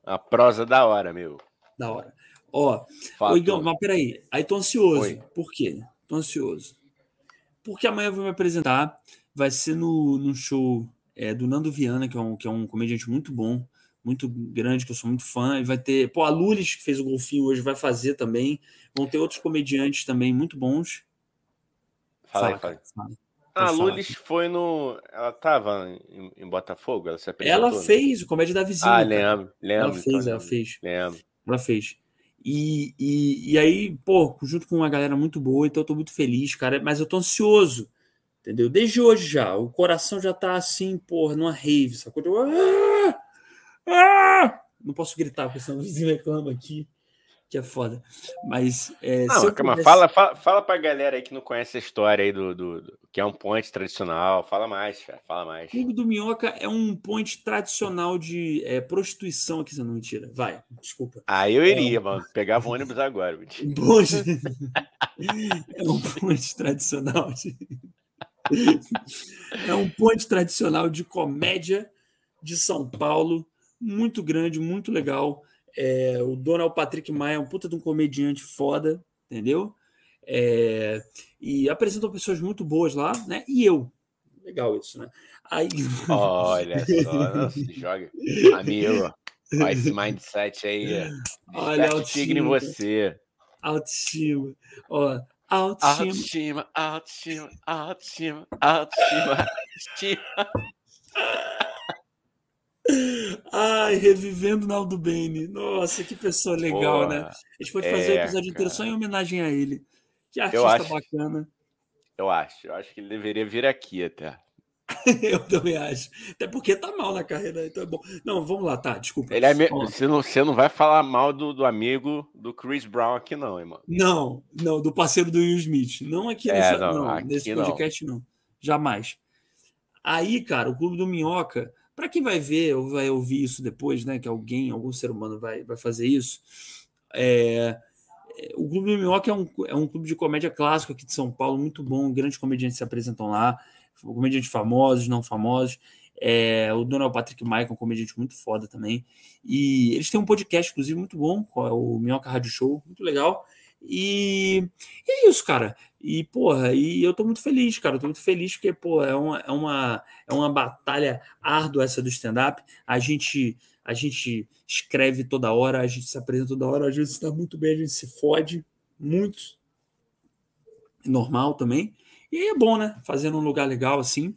A prosa da hora, meu. Da hora. Ó, ô, Igão, mas peraí, aí tô ansioso. Oi. Por quê? Tô ansioso. Porque amanhã eu vou me apresentar, vai ser no, no show é, do Nando Viana, que é, um, que é um comediante muito bom, muito grande, que eu sou muito fã. E vai ter. Pô, a Lulis, que fez o golfinho hoje, vai fazer também. Vão ter outros comediantes também muito bons. Fala, aí, fala. Ah, a Lulis foi no. Ela tava em, em Botafogo? Ela se Ela né? fez o Comédia da Vizinha. Ah, lembro, lembro. Ela fez, então, ela fez. Lembro. Ela fez. E, e, e aí, pô, junto com uma galera muito boa, então eu tô muito feliz, cara. Mas eu tô ansioso Entendeu? Desde hoje já. O coração já tá assim, porra, numa rave, sacou? Eu, ah! Ah! Não posso gritar, porque senão o vizinho reclama aqui, que é foda. Mas. É, não, calma, pudesse... fala, fala, fala pra galera aí que não conhece a história aí do, do, do que é um point tradicional. Fala mais, cara, fala mais. O Clube do Minhoca é um point tradicional de é, prostituição aqui, se não mentira. Vai, desculpa. Ah, eu iria, é... mano. Pegava o ônibus agora. é um point tradicional de é um ponte tradicional de comédia de São Paulo, muito grande, muito legal. É, o dono o Patrick Maia, é um puta de um comediante foda, entendeu? É, e apresentou pessoas muito boas lá, né? E eu. Legal isso, né? Aí... Olha só, não se joga. Amigo, olha esse mindset aí. Olha o tigre em você. Autoestima. Ó, Autoestima, autoestima, autoestima, autoestima, autoestima. Ai, revivendo Naldo Bene. Nossa, que pessoa legal, né? A gente pode fazer o é, um episódio inteiro só em homenagem a ele. Que artista eu acho, bacana. Eu acho. Eu acho que ele deveria vir aqui até. eu também acho. Até porque tá mal na carreira, então é bom. Não, vamos lá, tá, desculpa. Ele é me... você, não, você não vai falar mal do, do amigo do Chris Brown aqui, não, irmão. Não, não, do parceiro do Will Smith. Não aqui, é, nessa, não, não aqui nesse podcast, não. não. Jamais. Aí, cara, o Clube do Minhoca, para quem vai ver ou vai ouvir isso depois, né? Que alguém, algum ser humano vai, vai fazer isso. É, o Clube do Minhoca é um, é um clube de comédia clássico aqui de São Paulo, muito bom. Grandes comediantes se apresentam lá comediantes famosos, não famosos. É, o Donald Patrick Michael, um comediante muito foda também. E eles têm um podcast, inclusive, muito bom, é o Minhoca Rádio Show, muito legal. E, e, é isso, cara. E, porra, e eu tô muito feliz, cara. Eu tô muito feliz porque, pô, é uma, é uma, é uma batalha árdua essa do stand-up. A gente, a gente escreve toda hora, a gente se apresenta toda hora, às vezes está muito bem, a gente se fode muito. Normal também. E é bom, né? Fazendo um lugar legal assim.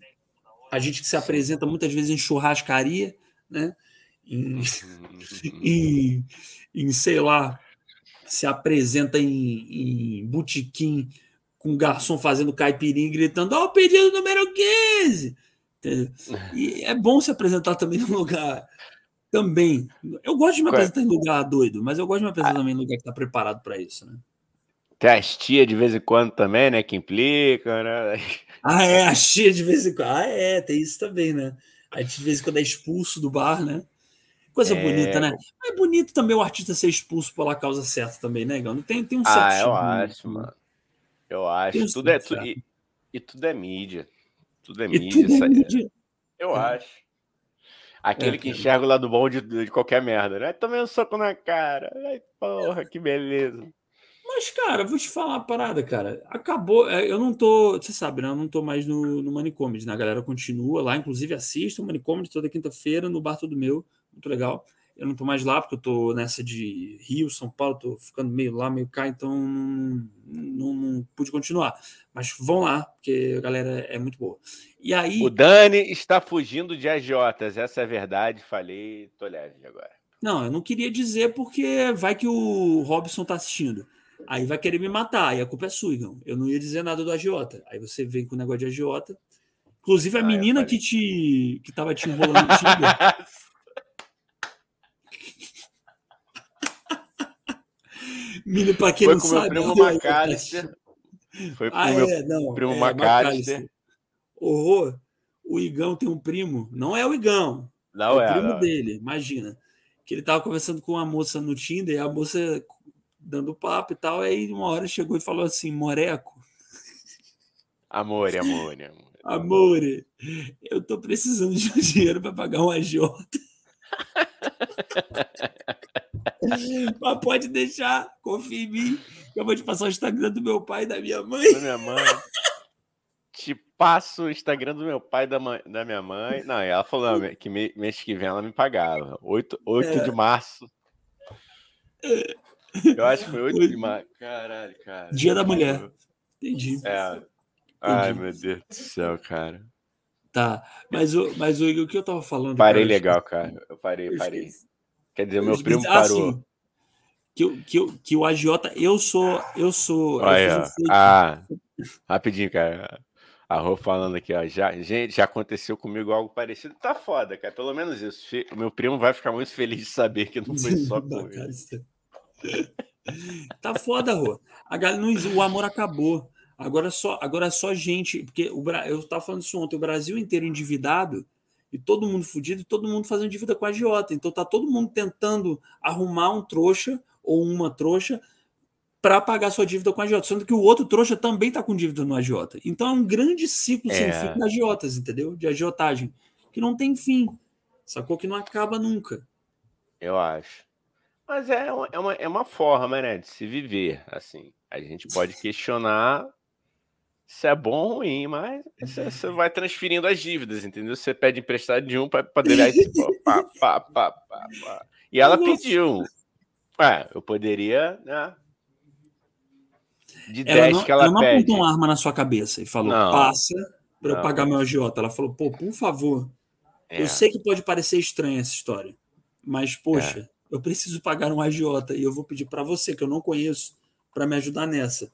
A gente que se apresenta muitas vezes em churrascaria, né? Em, uhum. em, em sei lá, se apresenta em, em botequim com o garçom fazendo caipirinha gritando: Ó, oh, o pedido número 15! Entendeu? E é bom se apresentar também num lugar. Também. Eu gosto de me apresentar em lugar doido, mas eu gosto de me apresentar ah. também em lugar que está preparado para isso, né? Tem as tia de vez em quando também, né? Que implica, né? Ah, é, a tia de vez em quando. Ah, é, tem isso também, né? Aí de vez em quando é expulso do bar, né? Coisa é... bonita, né? É bonito também o artista ser expulso pela causa certa também, né, Gão? Tem, tem um certo. Ah, eu acho, né? mano. Eu acho. Um tudo é, tu, e, e, tudo é mídia. Tudo é mídia. Tudo é mídia. Eu é. acho. Aquele é, que enxerga o lado bom de, de qualquer merda, né? Também um soco na cara. Ai, porra, que beleza. Mas, cara, vou te falar uma parada, cara. Acabou. É, eu não tô. Você sabe, né? Eu não tô mais no, no Manicômio, né? A galera continua lá, inclusive assista o Manicômio toda quinta-feira no Bar Todo Meu. Muito legal. Eu não tô mais lá porque eu tô nessa de Rio, São Paulo, tô ficando meio lá, meio cá, então não, não, não pude continuar. Mas vão lá, porque a galera é muito boa. E aí. O Dani está fugindo de agiotas, essa é a verdade. Falei, tô leve agora. Não, eu não queria dizer porque vai que o Robson tá assistindo. Aí vai querer me matar, aí a culpa é sua, Igão. Eu não ia dizer nada do agiota. Aí você vem com o negócio de agiota. Inclusive a ah, menina que te que tava te enrolando Menino, para quem Foi não com sabe. Meu primo Macalister. Foi com ah, meu é, não, primo é, Macalister. Horror. O Igão tem um primo, não é o Igão. Não é, é o primo não. dele, imagina. Que ele tava conversando com uma moça no Tinder e a moça dando papo e tal. Aí uma hora chegou e falou assim: Moreco. Amore, amore, amore. Amore, eu tô precisando de dinheiro para pagar um agiota. Mas pode deixar, confia em mim. Eu vou te passar o Instagram do meu pai e da minha mãe. Da minha mãe. te passo o Instagram do meu pai e da, mãe, da minha mãe. Não, ela falou que mês que vem ela me pagava. 8, 8 é. de março. Eu acho que foi 8 de maio. Caralho, cara. Dia da mulher. Entendi. É. Ai, meu Deus do céu, cara. Tá, mas, o, mas o, o que eu tava falando. Parei cara, legal, cara. Eu parei, eu parei. Quer dizer, meu primo ah, parou. Sim. Que, que, que o agiota, eu sou. Eu sou. Olha, eu ah, rapidinho, cara. A Rô falando aqui, ó. Já, gente, já aconteceu comigo algo parecido. Tá foda, cara. Pelo menos isso. O meu primo vai ficar muito feliz de saber que não foi só comigo tá foda, Rô. A galera, o amor acabou. Agora só, agora só gente, porque o, eu tava falando isso ontem, o Brasil inteiro endividado e todo mundo fudido e todo mundo fazendo dívida com a agiota. Então tá todo mundo tentando arrumar um trouxa ou uma trouxa para pagar sua dívida com a agiota, sendo que o outro trouxa também tá com dívida no agiota. Então é um grande ciclo é. sem fim de agiotas, entendeu? De agiotagem, que não tem fim. Sacou que não acaba nunca. Eu acho. Mas é uma, é uma, é uma forma, né, de se viver, assim. A gente pode questionar se é bom ou ruim, mas você, vai transferindo as dívidas, entendeu? Você pede emprestado de um para poder aí, pá, pá, pá, pá, pá. E ela pediu. É, eu poderia, né? De 10 ela não, que ela, ela não pede. apontou uma arma na sua cabeça e falou, não, passa para eu pagar meu agiota. Ela falou, pô, por favor. É. Eu sei que pode parecer estranha essa história, mas, poxa, é eu preciso pagar um agiota e eu vou pedir para você, que eu não conheço, para me ajudar nessa.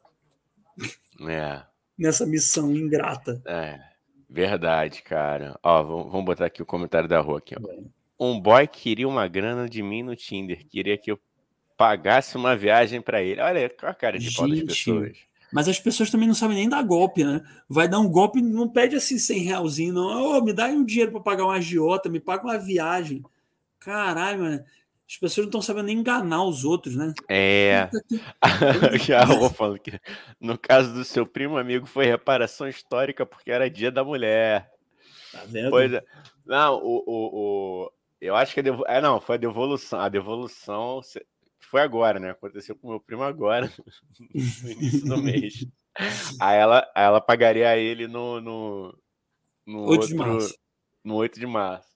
É. Nessa missão ingrata. É. Verdade, cara. Ó, vamos botar aqui o comentário da rua aqui, ó. Um boy queria uma grana de mim no Tinder, queria que eu pagasse uma viagem para ele. Olha, a cara de pau das pessoas. Mas as pessoas também não sabem nem dar golpe, né? Vai dar um golpe, não pede assim 100 realzinho, não. Oh, me dá aí um dinheiro para pagar uma agiota, me paga uma viagem. Caralho, mano. As pessoas não estão sabendo nem enganar os outros, né? É. Já vou falando que no caso do seu primo amigo foi reparação histórica porque era dia da mulher. Tá vendo? Pois é. Não, o, o, o, eu acho que a é, não, foi a devolução. A devolução foi agora, né? Aconteceu com meu primo agora, no início do mês. Aí ela, aí ela pagaria a ele no, no, no 8 outro, de março. No 8 de março.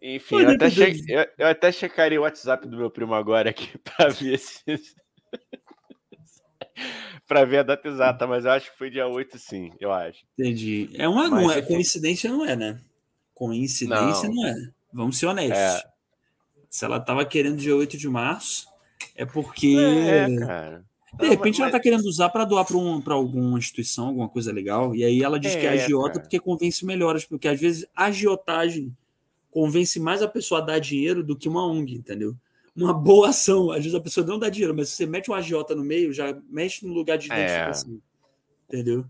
Enfim, eu até, che... eu, eu até checaria o WhatsApp do meu primo agora aqui para ver se. para ver a data exata, mas eu acho que foi dia 8, sim, eu acho. Entendi. É uma mas, não é, coincidência não é, né? Coincidência não, não é. Vamos ser honestos. É. Se ela tava querendo dia 8 de março, é porque. É, cara. De repente ela tá querendo usar para doar para um, alguma instituição, alguma coisa legal, e aí ela diz é, que é agiota cara. porque convence melhor, porque às vezes a agiotagem convence mais a pessoa a dar dinheiro do que uma ONG, entendeu? Uma boa ação, às vezes a pessoa não dá dinheiro, mas se você mete um agiota no meio, já mexe no lugar de identificação, é. entendeu?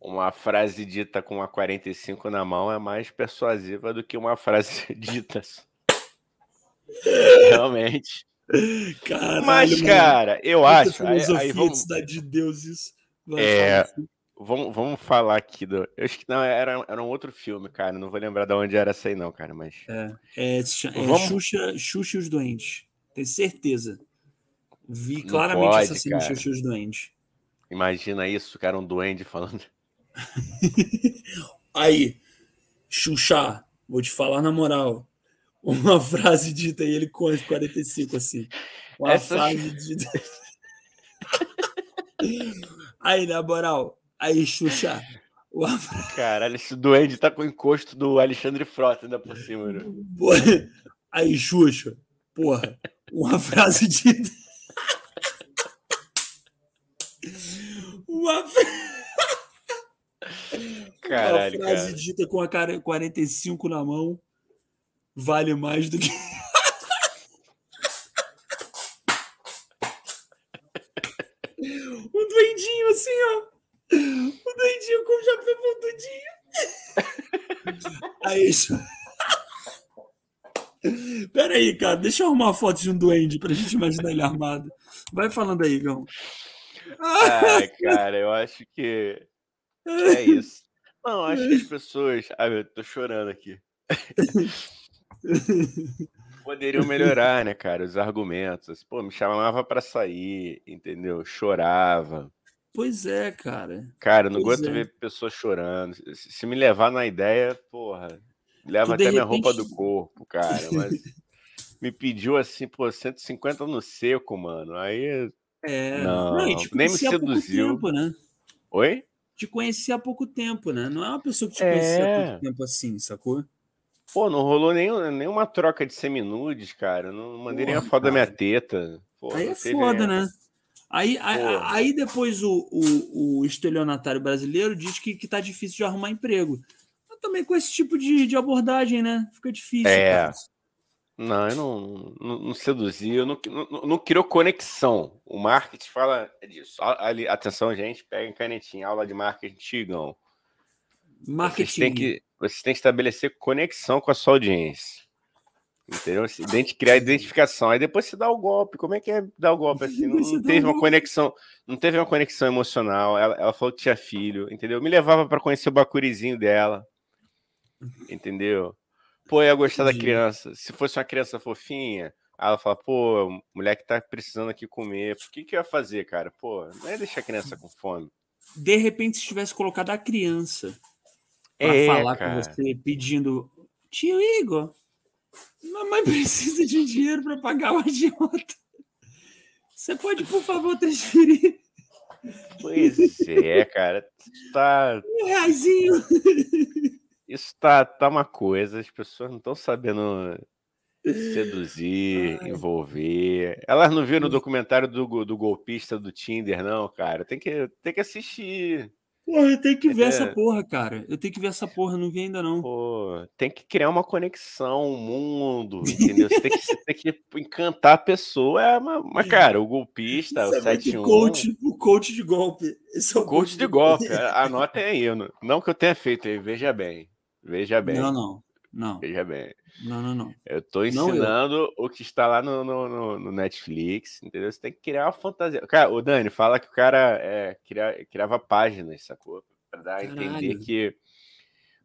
Uma frase dita com uma 45 na mão é mais persuasiva do que uma frase dita. Realmente. Caralho, Mas, cara, eu acho. Aí, aí vamos... de Deus, isso. Vai, é, vamos, vamos falar aqui do. Eu acho que não, era, era um outro filme, cara. Não vou lembrar de onde era essa aí, não, cara. Mas. É, é, é vamos... Xuxa, Xuxa e os Doentes. Tenho certeza. Vi claramente pode, essa cena de Xuxa e os Doentes. Imagina isso, cara, um duende falando. aí, Xuxa, vou te falar na moral uma frase dita e ele com 45, assim. Uma Essa... frase dita. aí, na moral, aí, Xuxa. Uma... Caralho, esse duende tá com o encosto do Alexandre Frota ainda por cima, né? Aí, Xuxa, porra, uma frase dita. Uma, Caralho, uma frase cara. dita com a cara 45 na mão vale mais do que. um duendinho assim, ó. O duendinho com já foi pontudinho. Aí isso. Pera aí, cara, deixa eu arrumar uma foto de um duende pra gente imaginar ele armado. Vai falando aí, Gão. Ai, cara, eu acho que é isso. Não, acho que as pessoas. Ai, eu tô chorando aqui. Poderiam melhorar, né, cara, os argumentos. Pô, me chamava para sair, entendeu? Chorava. Pois é, cara. Cara, não gosto de é. ver pessoas chorando. Se me levar na ideia, porra, leva até repente... minha roupa do corpo, cara. Mas me pediu assim, pô, 150 no seco, mano. Aí. É, não, não nem me seduziu. Tempo, né? Oi? Te conheci há pouco tempo, né? Não é uma pessoa que te é... conhecia há pouco tempo assim, sacou? Pô, não rolou nenhum, nenhuma troca de seminudes, cara. Não mandei Porra, nem a foto da minha teta. Porra, aí é foda, né? Aí, aí, aí, depois o, o, o estelionatário brasileiro diz que, que tá difícil de arrumar emprego. Mas também com esse tipo de, de abordagem, né? Fica difícil. É. Cara. Não, eu não, não, não seduzi, eu não, não, não, criou conexão. O marketing fala disso. Ali, atenção, gente, peguem canetinha, aula de marketing, Tigão. Marketing. Vocês têm que, você tem que estabelecer conexão com a sua audiência. Entendeu? criar identificação. Aí depois você dá o golpe. Como é que é dar o golpe assim? Não, não teve uma conexão, não teve uma conexão emocional. Ela, ela falou que tinha filho, entendeu? Me levava para conhecer o bacurizinho dela. Entendeu? Pô, eu ia gostar da criança. Se fosse uma criança fofinha, ela fala, pô, mulher que tá precisando aqui comer. Por que que eu ia fazer, cara? Pô, não é deixar a criança com fome. De repente, se tivesse colocado a criança para é, falar cara. com você pedindo: Tio Igor, mamãe precisa de dinheiro para pagar o agiota. Você pode, por favor, transferir? Pois é, cara. Tá. Um reazinho. Isso tá, tá uma coisa, as pessoas não estão sabendo Seduzir, Ai. envolver. Elas não viram o documentário do, do golpista do Tinder, não, cara. Tem que, tem que assistir. Porra, eu tenho que ver é. essa porra, cara. Eu tenho que ver essa porra, não vi ainda não. Pô, tem que criar uma conexão, um mundo, entendeu? Você tem que, você tem que encantar a pessoa. É, mas, mas cara, o golpista, Isso o é 71... O coach, o coach de golpe. Esse é o, o coach, de golpe. golpe. Anotem aí. Não que eu tenha feito aí, veja bem. Veja bem. Não, não. Não. Veja bem. Não, não, não. Eu tô ensinando eu. o que está lá no, no, no, Netflix, entendeu? Você tem que criar uma fantasia. Cara, o Dani fala que o cara é, criava páginas, sacou? Pra dar a entender que.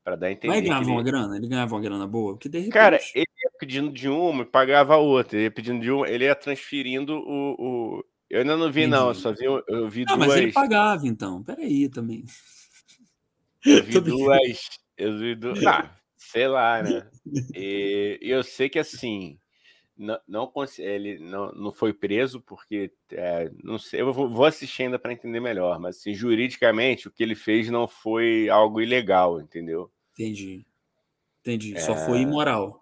Pra dar a entender. Mas ganhava ele... uma grana? Ele ganhava uma grana boa? Porque de repente... Cara, ele ia pedindo de uma e pagava outra. Ele ia pedindo de uma, ele ia transferindo o. o... Eu ainda não vi, Entendi. não. Eu só vi, eu vi não, duas. Mas ele pagava, então. Peraí também. Eu vi duas. Eu vi duas. Ah, Sei lá, né? E, eu sei que assim, não, não ele não, não foi preso porque é, não sei, eu vou, vou assistir ainda para entender melhor, mas assim, juridicamente o que ele fez não foi algo ilegal, entendeu? Entendi. Entendi. É... Só foi imoral.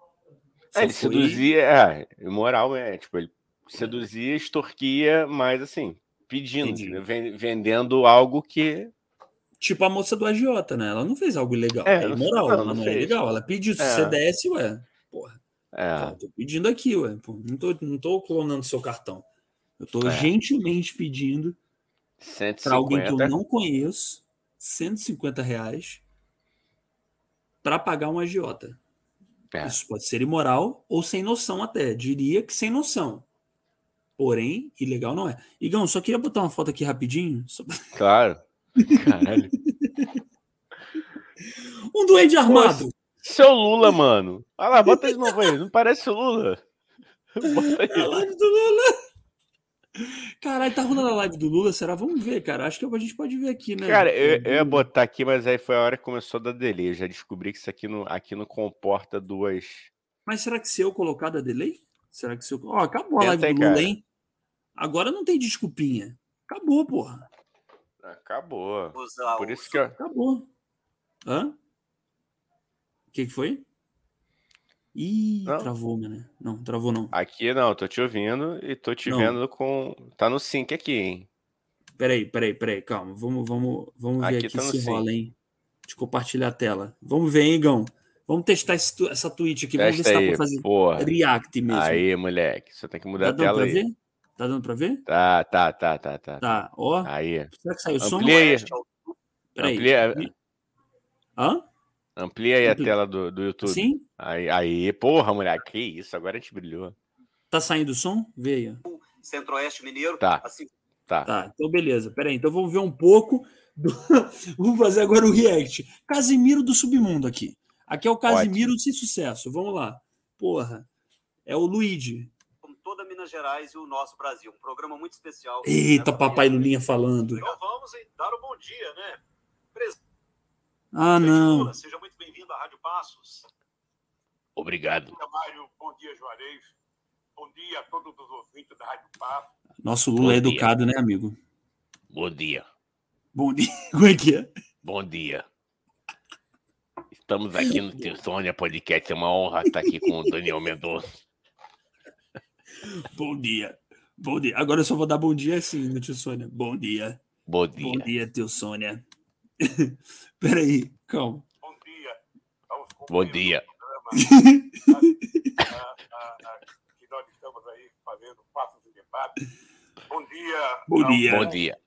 Só é, ele foi... seduzia, é, imoral é, tipo, ele seduzia, extorquia, mas assim, pedindo, vendendo algo que Tipo a moça do agiota, né? Ela não fez algo ilegal. É, é imoral, não, ela não, não é ilegal. Ela pediu, se é. você desse, ué, porra. É. Tá, tô pedindo aqui, ué. Pô, não, tô, não tô clonando seu cartão. Eu tô é. gentilmente pedindo para alguém que eu não conheço 150 reais para pagar um agiota. É. Isso pode ser imoral ou sem noção até. Diria que sem noção. Porém, ilegal não é. Igão, só queria botar uma foto aqui rapidinho. Só... Claro. Caralho. um duende armado. Pô, seu Lula, mano. Olha lá, bota de novo aí. Não parece o Lula? Bota aí. A live do Lula. Caralho, tá rolando a live do Lula? Será? Vamos ver, cara. Acho que a gente pode ver aqui, né? Cara, eu, eu ia botar aqui, mas aí foi a hora que começou a dar delay. Eu já descobri que isso aqui não, aqui não comporta duas. Mas será que se eu colocar da delay? Será que se eu. Ó, oh, acabou a live do Lula, cara. hein? Agora não tem desculpinha. Acabou, porra. Acabou. Por isso que eu... Acabou. Hã? O que, que foi? Ih, não. travou, né? Não, travou não. Aqui não, tô te ouvindo e tô te não. vendo com. Tá no sync aqui, hein? Peraí, peraí, peraí, calma. Vamos, vamos, vamos ver aqui, aqui tá se rola, hein? Deixa eu compartilhar a tela. Vamos ver, hein, Gão? Vamos testar esse, essa tweet aqui. Vamos ver se dá pra fazer porra. react mesmo. Aí, moleque. Você tem que mudar tá a tela aí. Ver? Tá dando pra ver? Tá, tá, tá, tá, tá. Tá, ó. Aí. Será que saiu o som? Amplia Peraí. Amplia... Hã? Amplia aí Amplia. a tela do, do YouTube. Sim? Aí, aí, porra, mulher, que isso, agora a gente brilhou. Tá saindo o som? Veio. Centro-Oeste Mineiro. Tá. Assim... Tá. Tá, então beleza. Peraí, então vamos ver um pouco. Do... vamos fazer agora o react. Casimiro do Submundo aqui. Aqui é o Casimiro Ótimo. sem sucesso. Vamos lá. Porra. É o Luigi Minas Gerais e o nosso Brasil. Um programa muito especial. Eita, papai Lulinha falando. Então vamos dar o um bom dia, né? Pres... Ah, não. Lula, seja muito bem-vindo à Rádio Passos. Obrigado. Bom dia, Mário. Bom dia, Juarez. Bom dia a todos os ouvintes da Rádio Passos. Nosso Lula bom é dia. educado, né, amigo? Bom dia. Bom dia. Como é que é? Bom dia. Estamos aqui no Tersônia Podcast. É uma honra estar aqui com o Daniel Mendonça. Bom dia. Bom dia. Agora eu só vou dar bom dia assim no tio Sônia. Bom dia. Bom dia. Bom dia, tio Sônia. Peraí, calma. Bom dia. Bom dia. que nós estamos aí fazendo passos de debate. Bom dia. Bom dia. Bom dia.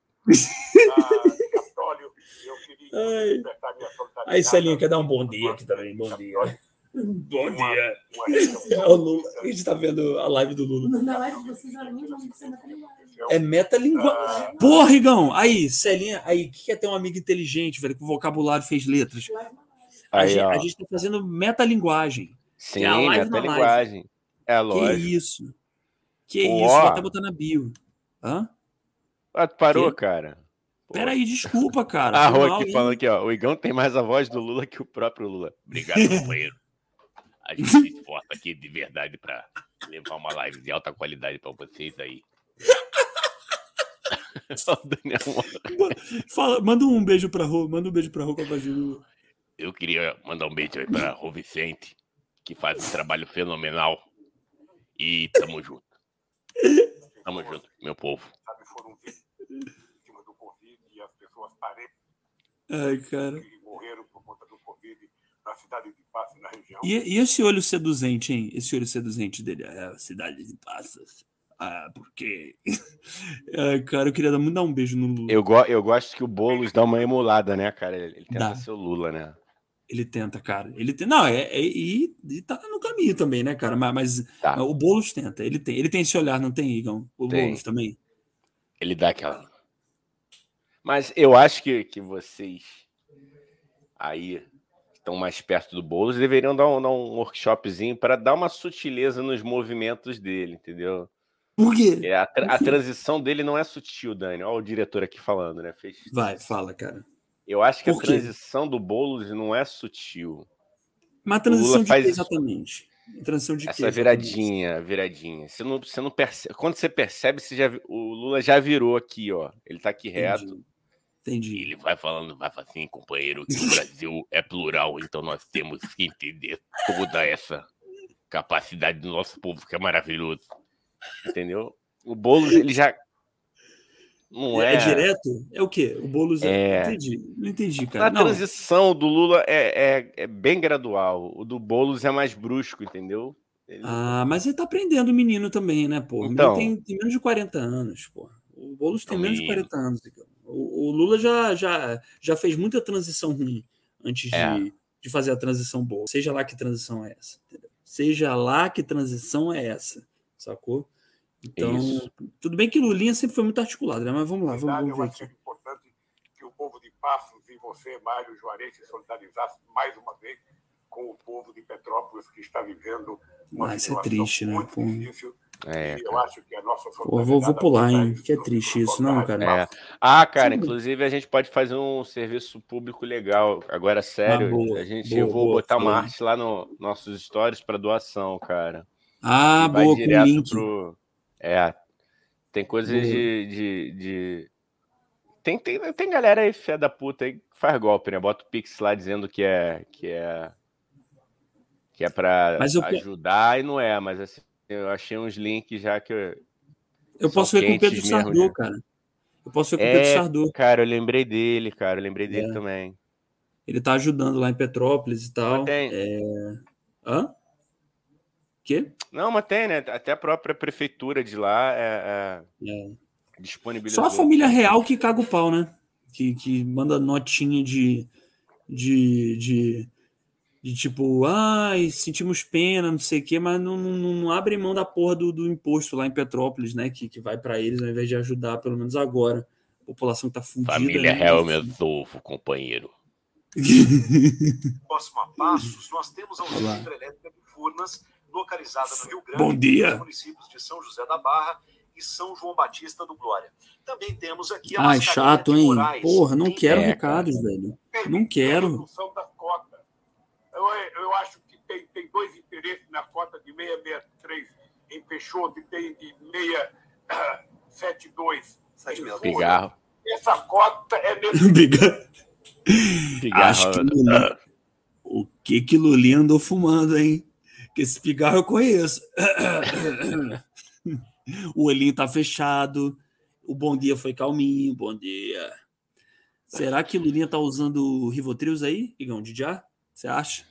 Capitólio, eu queria Aí, Celinho, quer dar um bom dia aqui também. Bom dia. Bom dia. É o Lula. A gente tá vendo a live do Lula. Na live de vocês, olha, nem metalinguagem. É metalinguagem. Porra, Rigão! Aí, Celinha, aí, o que é ter um amigo inteligente, velho, que o vocabulário fez letras? A, gente, a gente tá fazendo metalinguagem. Sim, é metalinguagem. É lógico. Que isso? Que Pô. isso? Vou até botar na bio. Hã? Ah, tu parou, que? cara? Peraí, desculpa, cara. A Rô aqui falando aqui, ó. O Igão tem mais a voz do Lula que o próprio Lula. Obrigado, companheiro. A gente se esforça aqui de verdade para levar uma live de alta qualidade para vocês aí. Fala, manda um beijo pra Rô, manda um beijo pra Rô com a voz Eu queria mandar um beijo aí pra Rô Vicente, que faz um trabalho fenomenal E tamo junto. Tamo junto, meu povo. Sabe, foram vítimas do Covid e as pessoas parentes. Ai, cara. Que morreram Cidade de Passos, na região. E, e esse olho seduzente, hein? Esse olho seduzente dele. É a cidade de Passos. Ah, porque. Cara, eu queria muito dar um beijo no Lula. Eu, go eu gosto que o Boulos dá uma emulada, né, cara? Ele, ele tenta dá. ser o Lula, né? Ele tenta, cara. Ele tem, não, é, é e, e tá no caminho também, né, cara? Mas, mas tá. o Boulos tenta. Ele tem, ele tem esse olhar, não tem, Igão? O tem. Boulos também. Ele dá aquela. Mas eu acho que, que vocês aí estão mais perto do Boulos deveriam dar um, dar um workshopzinho para dar uma sutileza nos movimentos dele, entendeu? Por quê? É, a, tra a transição dele não é sutil, Dani. Olha o diretor aqui falando, né? Fez... Vai, fala, cara. Eu acho que a transição do Boulos não é sutil. Mas a transição de faz... exatamente? Transição de Essa quê, viradinha, viradinha. Você não, você não percebe. Quando você percebe, você já... o Lula já virou aqui, ó. Ele tá aqui reto. Entendi. Ele vai falando, vai assim, companheiro, que o Brasil é plural, então nós temos que entender toda essa capacidade do nosso povo, que é maravilhoso. Entendeu? O Boulos, ele já. Não é, é, é direto? É o quê? O Boulos é. é... Entendi. Não entendi, cara. A não. transição do Lula é, é, é, bem gradual. O do Boulos é mais brusco, entendeu? Ele... Ah, mas ele tá aprendendo o menino também, né, pô? Então, tem, tem, menos de 40 anos, pô. O Boulos tem menos de 40 anos. O, o, Lula já, já, já fez muita transição ruim antes é. de, de fazer a transição boa. Seja lá que transição é essa, entendeu? Seja lá que transição é essa sacou? Então, Isso. tudo bem que Lulinha sempre foi muito articulado, né? Mas vamos lá, vamos, vamos ver aqui. É importante que o povo de Passos e você, Mário Juarez, se solidarizasse mais uma vez com o povo de Petrópolis que está vivendo uma ah, isso é triste, né? Pô. difícil. É, eu acho que a nossa Pô, vou, vou pular, hein? Que é triste isso, não, cara? É. Ah, cara, Sim. inclusive a gente pode fazer um serviço público legal. Agora, sério, ah, boa, a gente boa, eu vou boa, botar uma arte lá no nossos stories para doação, cara. Ah, boa, com link. Pro... É, tem coisas de, de, de, Tem, tem, tem galera aí, fé da puta, aí que faz golpe, né? Bota o Pix lá dizendo que é que é que é para eu... ajudar e não é, mas assim, eu achei uns links já que eu, eu posso ver com o Pedro Sardô, né? cara. Eu posso ver com o é, Pedro Sardô. Cara, eu lembrei dele, cara, eu lembrei dele é. também. Ele tá ajudando lá em Petrópolis e tal. Tem... É... Hã? Quê? Não, mas tem, né? Até a própria prefeitura de lá é, é... é. disponibilizou. Só a família real que caga o pau, né? Que, que manda notinha de, de, de, de tipo, ai, sentimos pena, não sei o quê, mas não, não, não abre mão da porra do, do imposto lá em Petrópolis, né? Que, que vai para eles ao invés de ajudar, pelo menos agora. A população tá fundida. Família né? real é meu novo companheiro. Próximo a passos, nós temos a usina hidrelétrica de Furnas localizada no Rio Grande, Bom dia. municípios de São José da Barra e São João Batista do Glória. Também temos aqui a Ai, chato, hein? Moraes. Porra, não quero é, recados, velho. Não quero. Eu, eu acho que tem, tem dois interesses na cota de 663 em Peixoto e tem de 672 em Pigarro. Essa cota é nesse. Pigarro. Acho que Lulinha... O que que Lulinha andou fumando, hein? que esse pigarro eu conheço. o olhinho tá fechado. O bom dia foi calminho. Bom dia. Será que Lulinha tá usando Rivotrios aí, Igão, de já? Você acha?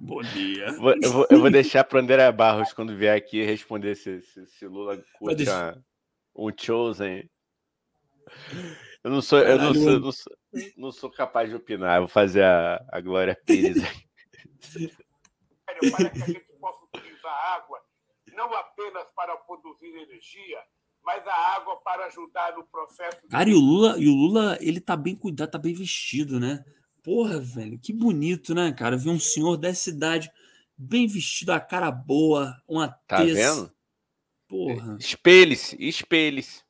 Bom dia. eu, vou, eu vou deixar para André Barros quando vier aqui responder se, se, se Lula curte um Chosen. Eu não sou, eu não sou, não sou, não sou, capaz de opinar. Eu vou fazer a, a Glória Pires. para que a gente possa utilizar água não apenas para produzir energia, mas a água para ajudar no processo. De... Cara, e o Lula, e o Lula, ele tá bem cuidado, tá bem vestido, né? Porra, velho, que bonito, né, cara? Ver um senhor dessa idade bem vestido, a cara boa, uma Tá vendo? Porra. Espelhe-se, espelhe-se.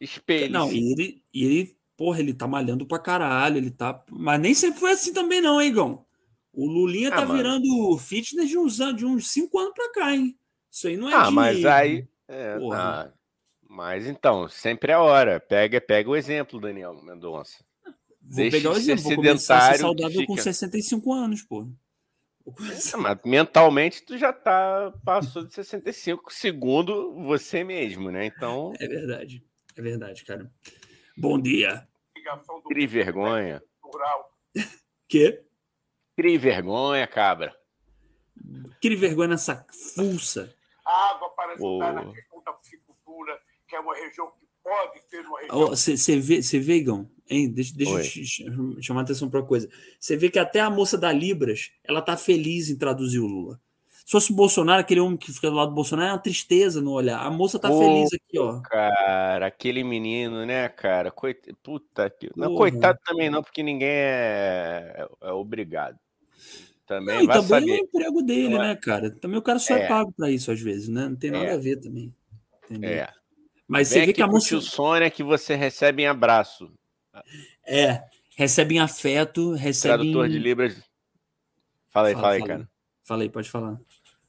Espelho. Não, e ele, e ele, porra, ele tá malhando pra caralho, ele tá. Mas nem sempre foi assim também, não, hein, Igão? O Lulinha ah, tá mano. virando fitness de uns, de uns cinco anos pra cá, hein? Isso aí não é Ah, de... mas aí. É, Mas então, sempre é hora. Pega, pega o exemplo, Daniel Mendonça. Vou Deixa pegar o exemplo, vou começar a ser saudável fica... com 65 anos, pô. É, mas mentalmente tu já tá passou de 65 segundo você mesmo, né? Então. É verdade. É verdade, cara. Bom dia. Crie vergonha. Quê? Crie vergonha, cabra. Crie vergonha nessa fuça. A água para ajudar oh. na questão da piscicultura, que é uma região que pode ser uma região. Você vê, você vê, Igão? Hein? Deixa, deixa eu chamar a atenção para uma coisa. Você vê que até a moça da Libras, ela tá feliz em traduzir o Lula. Se fosse o Bolsonaro, aquele homem que fica do lado do Bolsonaro, é uma tristeza no olhar. A moça tá feliz aqui, ó. Cara, aquele menino, né, cara? Coit... Puta que. Não, coitado também não, porque ninguém é, é obrigado. Também não, vai também saber. é o emprego dele, é. né, cara? Também o cara só é, é pago para isso às vezes, né? Não tem nada é. a ver também. Entendeu? É. Mas Vem você vê que a moça. O Sônia que você recebe em abraço. É, recebe em afeto, recebe. Tradutor em... de Libras. Fala aí, fala, fala aí, cara. Fala aí, pode falar.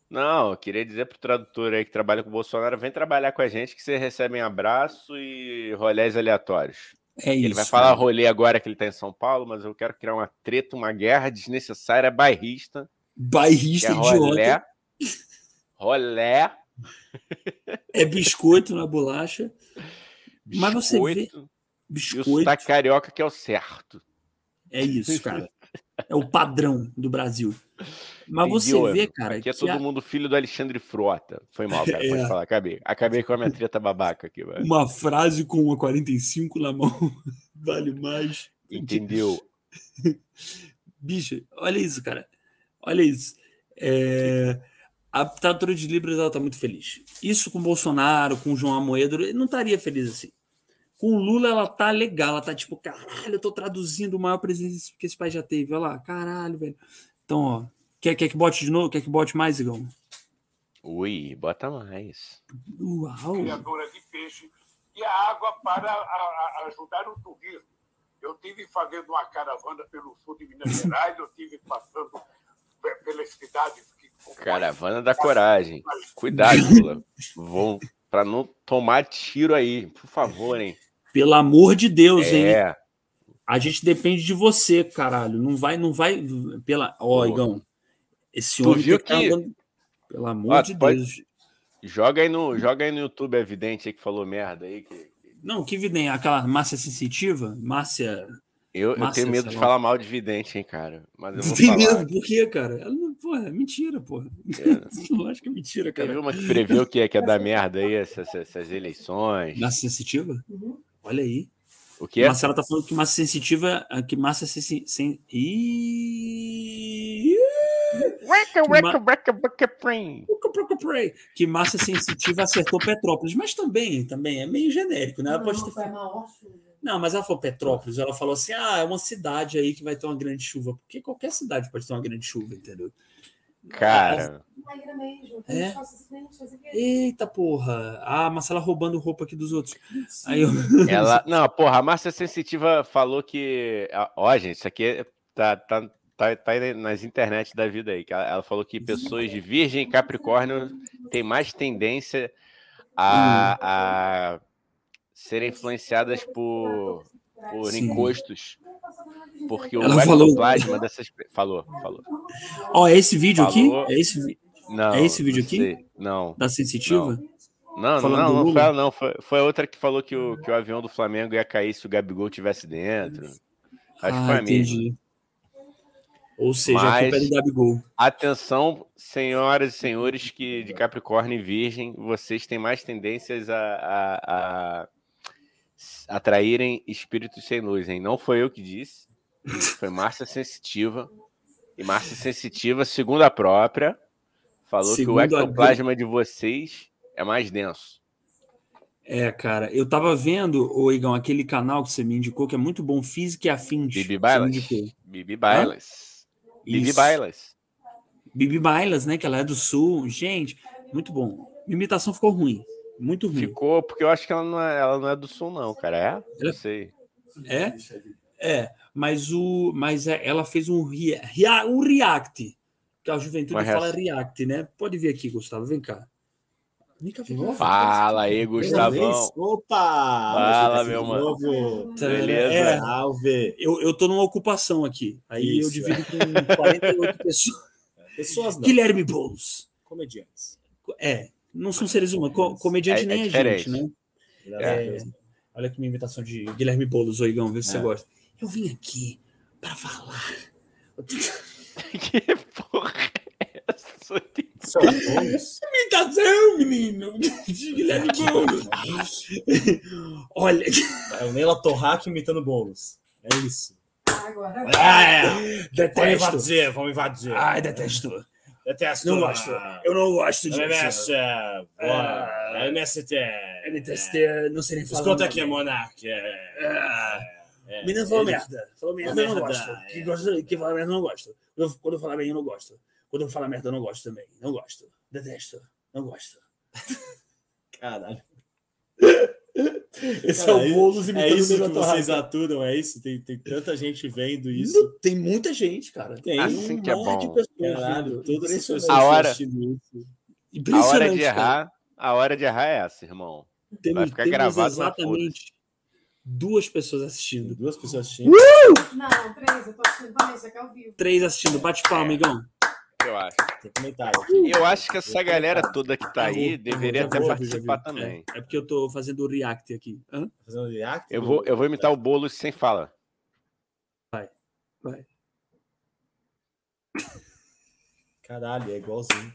Não, eu queria dizer pro tradutor aí que trabalha com o Bolsonaro, vem trabalhar com a gente que você recebe um abraço e rolés aleatórios. É isso. Ele vai falar cara. rolê agora que ele tá em São Paulo, mas eu quero criar uma treta, uma guerra desnecessária, bairrista. Bairrista é rolé, rolé. É biscoito na bolacha. Biscoito, mas você vê. Biscoito. E o carioca que é o certo. É isso, cara. É o padrão do Brasil. Mas Entendi, você vê, cara. Aqui é todo a... mundo filho do Alexandre Frota. Foi mal, cara. É. Pode falar. Acabei. Acabei com a minha treta babaca aqui, velho. Uma frase com uma 45 na mão vale mais. Entendeu? Bicho, olha isso, cara. Olha isso. É... A tradutora de Libras ela tá muito feliz. Isso com o Bolsonaro, com o João Amoedo, ele não estaria feliz assim. Com o Lula, ela tá legal, ela tá tipo, caralho, eu tô traduzindo o maior presidente que esse país já teve. Olha lá, caralho, velho. Então, ó, quer, quer que bote de novo? Quer que bote mais, Igão? Ui, bota mais. Uau! Criadora de peixe e a água para a, a ajudar o turismo. Eu tive fazendo uma caravana pelo sul de Minas Gerais, eu tive passando pelas cidades. Caravana da coragem. Cuidado, Lula. Vão para não tomar tiro aí, por favor, hein? Pelo amor de Deus, é. hein? A gente depende de você, caralho. Não vai, não vai. Pela. Ó, oh, Igão. Esse tu homem viu tá que. Andando... Pelo amor ah, de pode... Deus. Joga aí, no, joga aí no YouTube, é evidente aí que falou merda aí. Que... Não, que vidente? Aquela Márcia sensitiva? Márcia. Eu, eu tenho medo de falar mal de vidente, hein, cara. Mas eu vou Tem falar. medo? Por quê, cara? Ela não, porra, é mentira, porra. É. acho que é mentira, cara. Teve uma que preveu que ia, que ia dar merda aí essas, essas eleições. Massa sensitiva? Uhum. Olha aí. O que é? Marcela tá falando que massa sensitiva. Que massa sen... sen... Ih... Que massa sensitiva acertou Petrópolis, mas também, também é meio genérico, né? Ela pode ter... Não, mas ela falou Petrópolis, ela falou assim: ah, é uma cidade aí que vai ter uma grande chuva. Porque qualquer cidade pode ter uma grande chuva, entendeu? Cara. É. Eita porra. Ah, a Marcela roubando roupa aqui dos outros. Aí eu... Ela. Não, porra, a Márcia Sensitiva falou que. Ó, gente, isso aqui é, tá, tá, tá, tá nas internet da vida aí. Ela falou que pessoas de Virgem e Capricórnio têm mais tendência a, a serem influenciadas por, por encostos. Porque o Ela falou... plasma dessas. Falou, falou. Ó, é esse vídeo falou... aqui? É esse, não, é esse vídeo aqui? Sei. Não. Da sensitiva? Não, não, não, não foi ela, não. Foi, foi outra que falou que o, que o avião do Flamengo ia cair se o Gabigol tivesse dentro. Acho ah, que foi a entendi. mesma. Ou seja, Mas, a culpa é do Gabigol. Atenção, senhoras e senhores que de Capricórnio e Virgem, vocês têm mais tendências a, a, a atraírem espíritos sem luz, hein? Não foi eu que disse, foi Márcia Sensitiva. E Márcia Sensitiva, segundo a própria, falou segundo que o ectoplasma a... de vocês é mais denso. É, cara, eu tava vendo, o Igão, aquele canal que você me indicou, que é muito bom, Física e Afins. Bibi Bailas. Bibi Bailas. Bibi Bailas. Bibi Bailas, né? Que ela é do Sul. Gente, muito bom. Minha imitação ficou ruim. Muito ruim. Ficou, porque eu acho que ela não é, ela não é do sul, não, cara. É? Não sei. É? É, mas, o, mas é, ela fez um, rea, um react. Que a juventude fala react, né? Pode vir aqui, Gustavo, vem cá. Fala aí, Gustavão. Opa! Fala, meu mano. Beleza? É, Salve. Eu, eu tô numa ocupação aqui. Aí Isso. eu divido com 48 pessoas. Pessoas não. Guilherme Boulos. Comediantes. É, não são seres humanos. Comediante é, nem é a gente, né? É, olha aqui minha imitação de Guilherme Boulos, Oigão, vê se você é. gosta. Eu vim aqui para falar. que porra é essa? Imitação, menino! De Guilherme Boulos. olha. É o Neila Torraca imitando Boulos. É isso. Agora. Ah, é. Detesto. Vamos invadir, vamos invadir. Ai, detesto. Detesto. Não gosto. Eu não gosto disso. É, MST. MST, não sei nem falar. Escuta aqui, Monark. É, Menino falou merda. Falou merda, eu não gosto. Que, gosta, que fala merda, eu não gosto. Quando eu falar bem, eu não gosto. Quando eu falar merda, eu não gosto também. Não gosto. Detesto. Não gosto. Caralho. Esse Cara, é o Boulos imitando É isso que vocês aturam, é isso? Tem, tem tanta gente vendo isso. Não, tem muita gente, cara. Tem assim um que é bom. de pessoas. Caralho, todas as pessoas a hora, A hora de errar, a hora de errar é essa, irmão. Tem, Vai ficar gravado exatamente duas pessoas assistindo. Duas pessoas assistindo. Uh! Não, três, eu tô assistindo isso aqui é ao vivo. Três assistindo, bate palma, amigão. Eu acho. Eu acho que essa galera toda que tá aí deveria até participar também. É, é, porque eu tô fazendo o react aqui. Hã? Fazendo react? Eu vou, eu vou imitar o bolo sem fala. Vai, vai. Caralho, é igualzinho.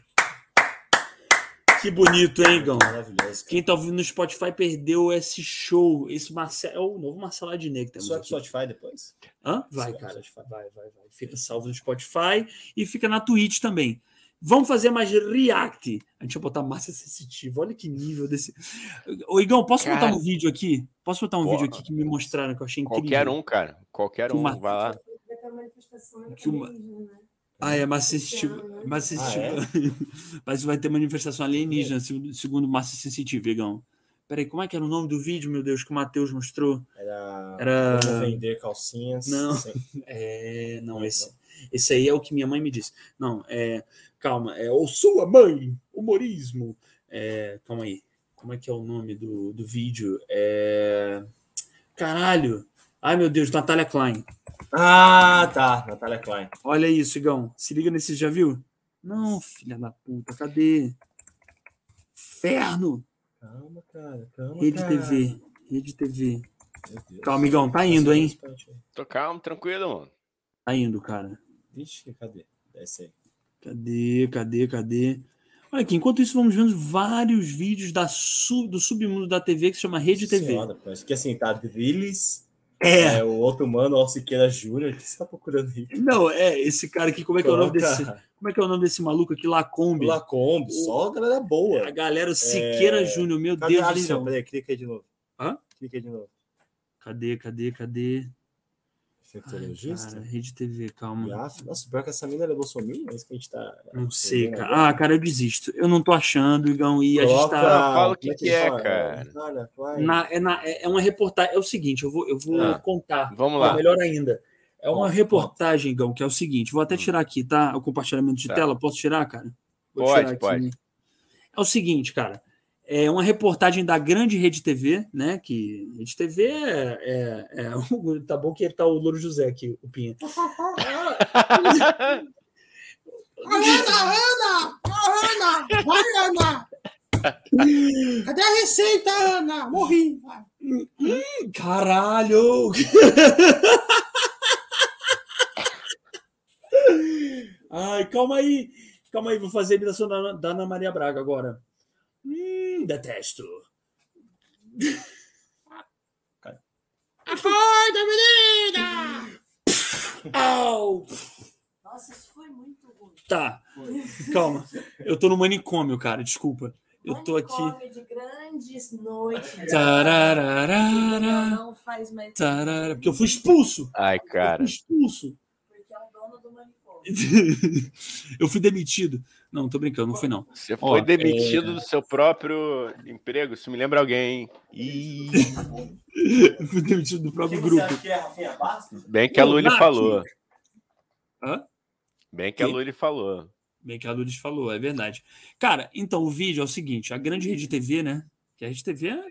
Que bonito, hein, Gão? Maravilhoso. Quem tá ouvindo no Spotify perdeu esse show. Esse Marcelo. É o novo Marcelo Adnet que temos. Só no Spotify depois? Hã? Vai, cara. Vai, vai, vai. Fica salvo no Spotify e fica na Twitch também. Vamos fazer mais react. A gente vai botar massa sensitiva. Olha que nível desse. Ô, Igão, posso cara... botar um vídeo aqui? Posso botar um vídeo aqui que me mostraram que eu achei incrível? Qualquer um, cara. Qualquer um. Uma... Vai lá. Que uma... Ah, é massa sensitiva. Massa sensitiva. Ah, é? Mas vai ter manifestação alienígena, segundo massa sensitiva, Igão. Peraí, como é que era o nome do vídeo, meu Deus, que o Matheus mostrou? Era. Era. vender calcinhas. Não. É, não, esse, esse aí é o que minha mãe me disse. Não, é. Calma, é o sua mãe, humorismo. É, calma aí. Como é que é o nome do, do vídeo? É. Caralho! Ai, meu Deus, Natália Klein. Ah, tá. Natália Klein. Olha isso, Igão. Se liga nesse, já viu? Não, filha da puta, cadê? Inferno! Calma, cara, calma. Rede cara. TV, Rede TV. Calma, Igão, tá indo, hein? Tô calmo, tranquilo, mano. Tá indo, cara. Vixe, cadê? Desce aí. Cadê, cadê, cadê? Olha aqui, enquanto isso, vamos vendo vários vídeos da sub, do submundo da TV que se chama Rede TV. Senhora, que assim, tá Drilis, é. é. o outro mano, o Siqueira Júnior, o que você tá procurando aí? Não, é, esse cara aqui, como é que é o nome desse. Como é que é o nome desse maluco aqui? Lacombe. Lacombe, o, só a galera boa. A galera o Siqueira é... Júnior, meu cadê Deus do céu. Peraí, clica aí de novo. Hã? Clica aí de novo. Cadê, cadê, cadê? Infectologista? Ai, Rede TV, calma. Nossa, nossa, pior que essa mina é Bolsonaro, é isso que a gente tá. Não sei, cara. Agora. Ah, cara, eu desisto. Eu não tô achando, Igão, e a gente tá. Fala o que, que, é, cara. Na, é, na, é uma reportagem. É o seguinte, eu vou, eu vou ah, contar. Vamos lá. Melhor ainda. É uma reportagem, Igão, que é o seguinte: vou até hum. tirar aqui, tá? O compartilhamento de tá. tela. Posso tirar, cara? Vou pode, tirar pode. É o seguinte, cara é uma reportagem da grande Rede TV, né? Que Rede TV é, é, é tá bom que tá o Louro José aqui, o Pinha. Ana, Ana! Ana! Vai, Ana! Cadê a receita, Ana? Morri! Hum, caralho! Ai, calma aí! Calma aí, vou fazer a imitação da, da Ana Maria Braga agora. Hum, detesto. Acorda, menina! Au! Nossa, isso foi muito ruim. Tá, calma. Eu tô no manicômio, cara, desculpa. Eu tô aqui. de grandes noites. Tararara, não faz mais. Tarara, porque eu fui expulso. Ai, cara. Eu fui expulso. Porque é o dono do manicômio. eu fui demitido. Não, tô brincando, não foi não. Você foi Ó, demitido é... do seu próprio emprego? Isso me lembra alguém. Ih. fui demitido do próprio Quem grupo. Que é Rafinha Bem que a Luli falou. Hã? Bem que, que? a Luli falou. Bem que a Lourdes falou, é verdade. Cara, então o vídeo é o seguinte: a grande rede TV, né? Que a rede TV é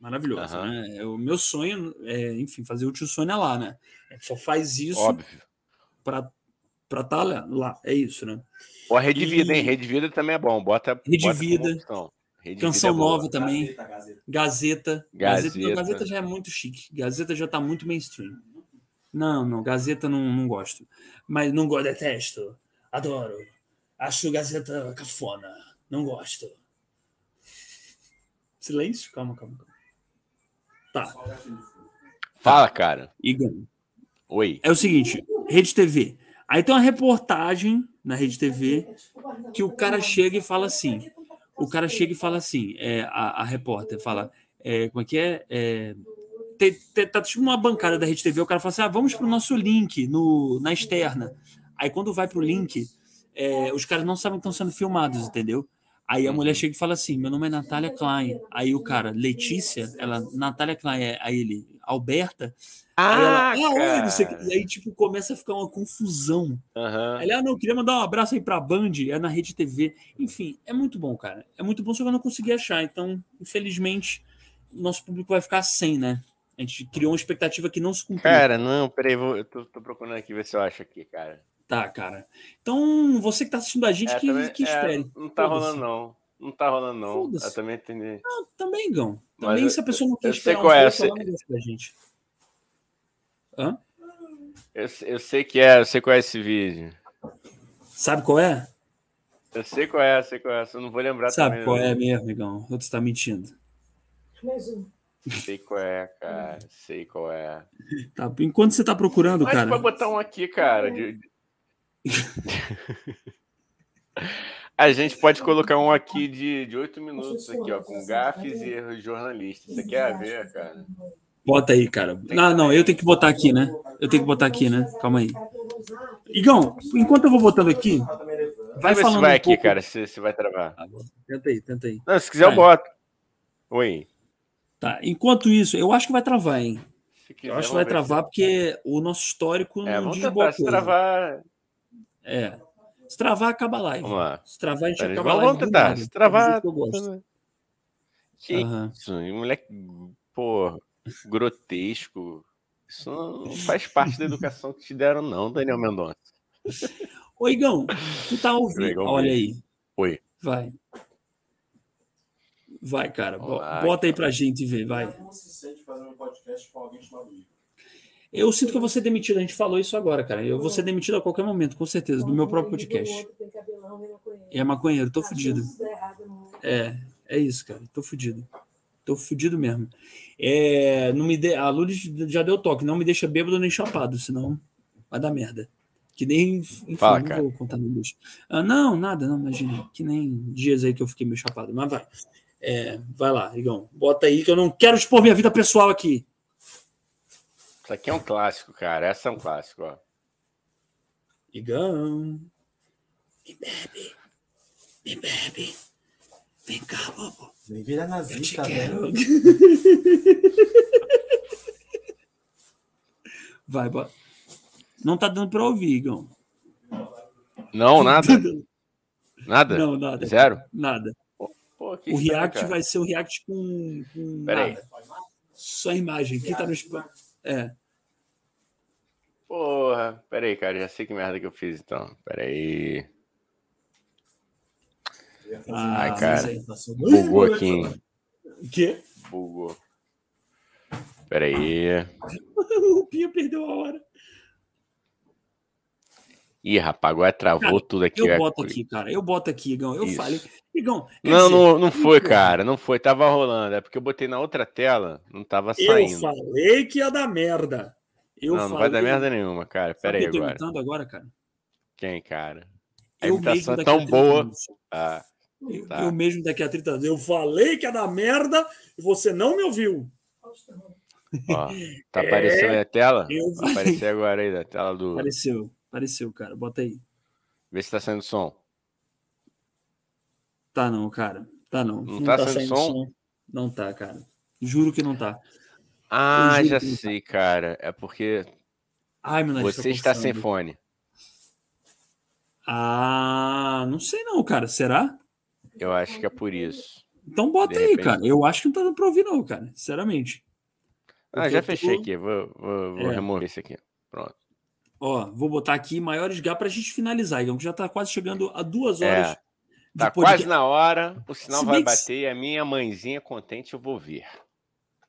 maravilhosa, uhum. né? É o meu sonho é, enfim, fazer o tio Sônia lá, né? É, só faz isso para para estar tá lá, lá, é isso, né? Ou a Rede e... Vida, hein? Rede Vida também é bom. Bota Rede bota Vida. Rede Canção Vida é Nova também. Gazeta Gazeta. Gazeta. Gazeta. Gazeta. Gazeta já é muito chique. Gazeta já tá muito mainstream. Não, não, Gazeta não, não gosto. Mas não gosto, detesto. Adoro. Acho Gazeta cafona. Não gosto. Silêncio? Calma, calma, calma. Tá. Fala, cara. Igor. Oi. É o seguinte, Rede TV. Aí tem uma reportagem na Rede TV que o cara chega e fala assim. O cara chega e fala assim, é, a, a repórter fala, é, como é que é? é tem, tem, tá tipo uma bancada da Rede TV, o cara fala assim, ah, vamos para o nosso link no, na externa. Aí quando vai para o link, é, os caras não sabem que estão sendo filmados, entendeu? Aí a mulher chega e fala assim: Meu nome é Natália Klein. Aí o cara, Letícia, ela, Natália Klein, é, aí ele, Alberta. Ah, aí ela, ah, e aí, tipo, começa a ficar uma confusão. Uhum. Aí ela, ah, não, queria mandar um abraço aí pra Band, é na Rede TV. Enfim, é muito bom, cara. É muito bom, só que eu não consegui achar. Então, infelizmente, nosso público vai ficar sem, né? A gente criou uma expectativa que não se cumpriu. Cara, não, peraí, vou, eu tô, tô procurando aqui ver se eu acho aqui, cara. Tá, cara. Então, você que tá assistindo a gente, é, que, também, que é, espere. É, não tá rolando, não. Não tá rolando, não. Eu também entendi. Não, também, Gão. Também, Mas se a pessoa não quer esperar qual é, sei... pra gente. Hã? Eu, eu sei que é, eu sei qual é esse vídeo. Sabe qual é? Eu sei qual é, eu sei qual é, eu não vou lembrar Sabe também, qual não. é mesmo, Igão? Ou tu tá mentindo? Mais um. Sei qual é, cara. Sei qual é. Tá, enquanto você tá procurando, Mas cara. Mas pode botar um aqui, cara. De... A gente pode colocar um aqui de, de 8 minutos aqui, ó, com gafes e erros jornalistas. Você quer ver, cara? Bota aí, cara. Não, não, eu tenho que botar aqui, né? Eu tenho que botar aqui, né? Calma aí. Igão, enquanto eu vou botando aqui, vai falando. Se vai um aqui, pouco... cara, se, se vai travar. Tá tenta aí, tenta aí. Não, se quiser, vai. eu boto. Oi. Tá, enquanto isso, eu acho que vai travar, hein? Quiser, eu acho que vai travar porque o nosso histórico é, não desbloqueou. Se travar. É. Se travar, acaba a live. Vamos lá. Se travar, a gente Pera, acaba a live. Vamos tentar. Se travar. Eu gosto. Que uhum. isso? Moleque, pô, grotesco. Isso não faz parte da educação que te deram, não, Daniel Mendonça. Oi, Igão, tu tá ouvindo? Olha aí. Oi. Vai. Vai, cara. Olá, Bota aí pra gente ver, vai. Como se sente fazendo um podcast com alguém chamado Igor? Eu sinto que eu vou ser demitido. A gente falou isso agora, cara. Eu vou ser demitido a qualquer momento, com certeza, do meu próprio podcast. E é maconheiro, tô fudido. É, é isso, cara. Tô fudido. Tô fudido mesmo. É, não me de... A Lourdes já deu toque. Não me deixa bêbado nem chapado, senão vai dar merda. Que nem. Enfim, Fala, não cara. vou contar no ah, Não, nada, não, imagina. Que nem dias aí que eu fiquei meio chapado. Mas vai. É, vai lá, Igão. Bota aí que eu não quero expor minha vida pessoal aqui. Isso aqui é um clássico, cara. Essa é um clássico, ó. Igão. Me bebe. Me bebe. Vem cá, bobo. Vem virar nazista, velho. Vai, bora. Não tá dando pra ouvir, Igão. Não, nada. Nada? Não, nada. Zero? Nada. Pô, o React vai ser o React com, com nada. Só imagem. Quem tá no é. Porra, peraí, cara, já sei que merda que eu fiz então. Peraí. Ah, Ai, cara. Bugou aqui. O quê? Bugou. Peraí. o Pia perdeu a hora. Ih, rapaz, agora travou cara, tudo aqui. Eu boto aqui, cara. Eu boto aqui, Igão. Eu Isso. falei. Igão. Não, dizer, não, não foi, cara. Não foi. Tava rolando. É porque eu botei na outra tela. Não tava saindo. Eu falei que ia dar merda. Eu não, não vai dar merda nenhuma, cara. Pera aí agora. Eu tô agora, cara. Quem, cara? A eu imitação é tão boa. Ah, tá. Eu mesmo daqui a 30 anos. Eu falei que ia dar merda e você não me ouviu. Ó, tá é... aparecendo aí a tela? Eu... Vai aparecer agora aí da tela do. Apareceu, apareceu, cara. Bota aí. Vê se tá saindo som. Tá não, cara. Tá não. Não, não tá, tá saindo som? som? Não tá, cara. Juro que não tá. Ah, já sei, cara. É porque Ai, meu você está sem fone. Ah, não sei não, cara. Será? Eu acho que é por isso. Então bota De aí, repente... cara. Eu acho que não tá dando pra ouvir, não, cara. Sinceramente. Ah, já fechei tô... aqui. Vou, vou, vou é. remover esse aqui. Pronto. Ó, vou botar aqui maiores G pra gente finalizar, Igão, que já tá quase chegando a duas é. horas. É. Tá quase na hora, o sinal vai bater e a minha mãezinha contente eu vou ver.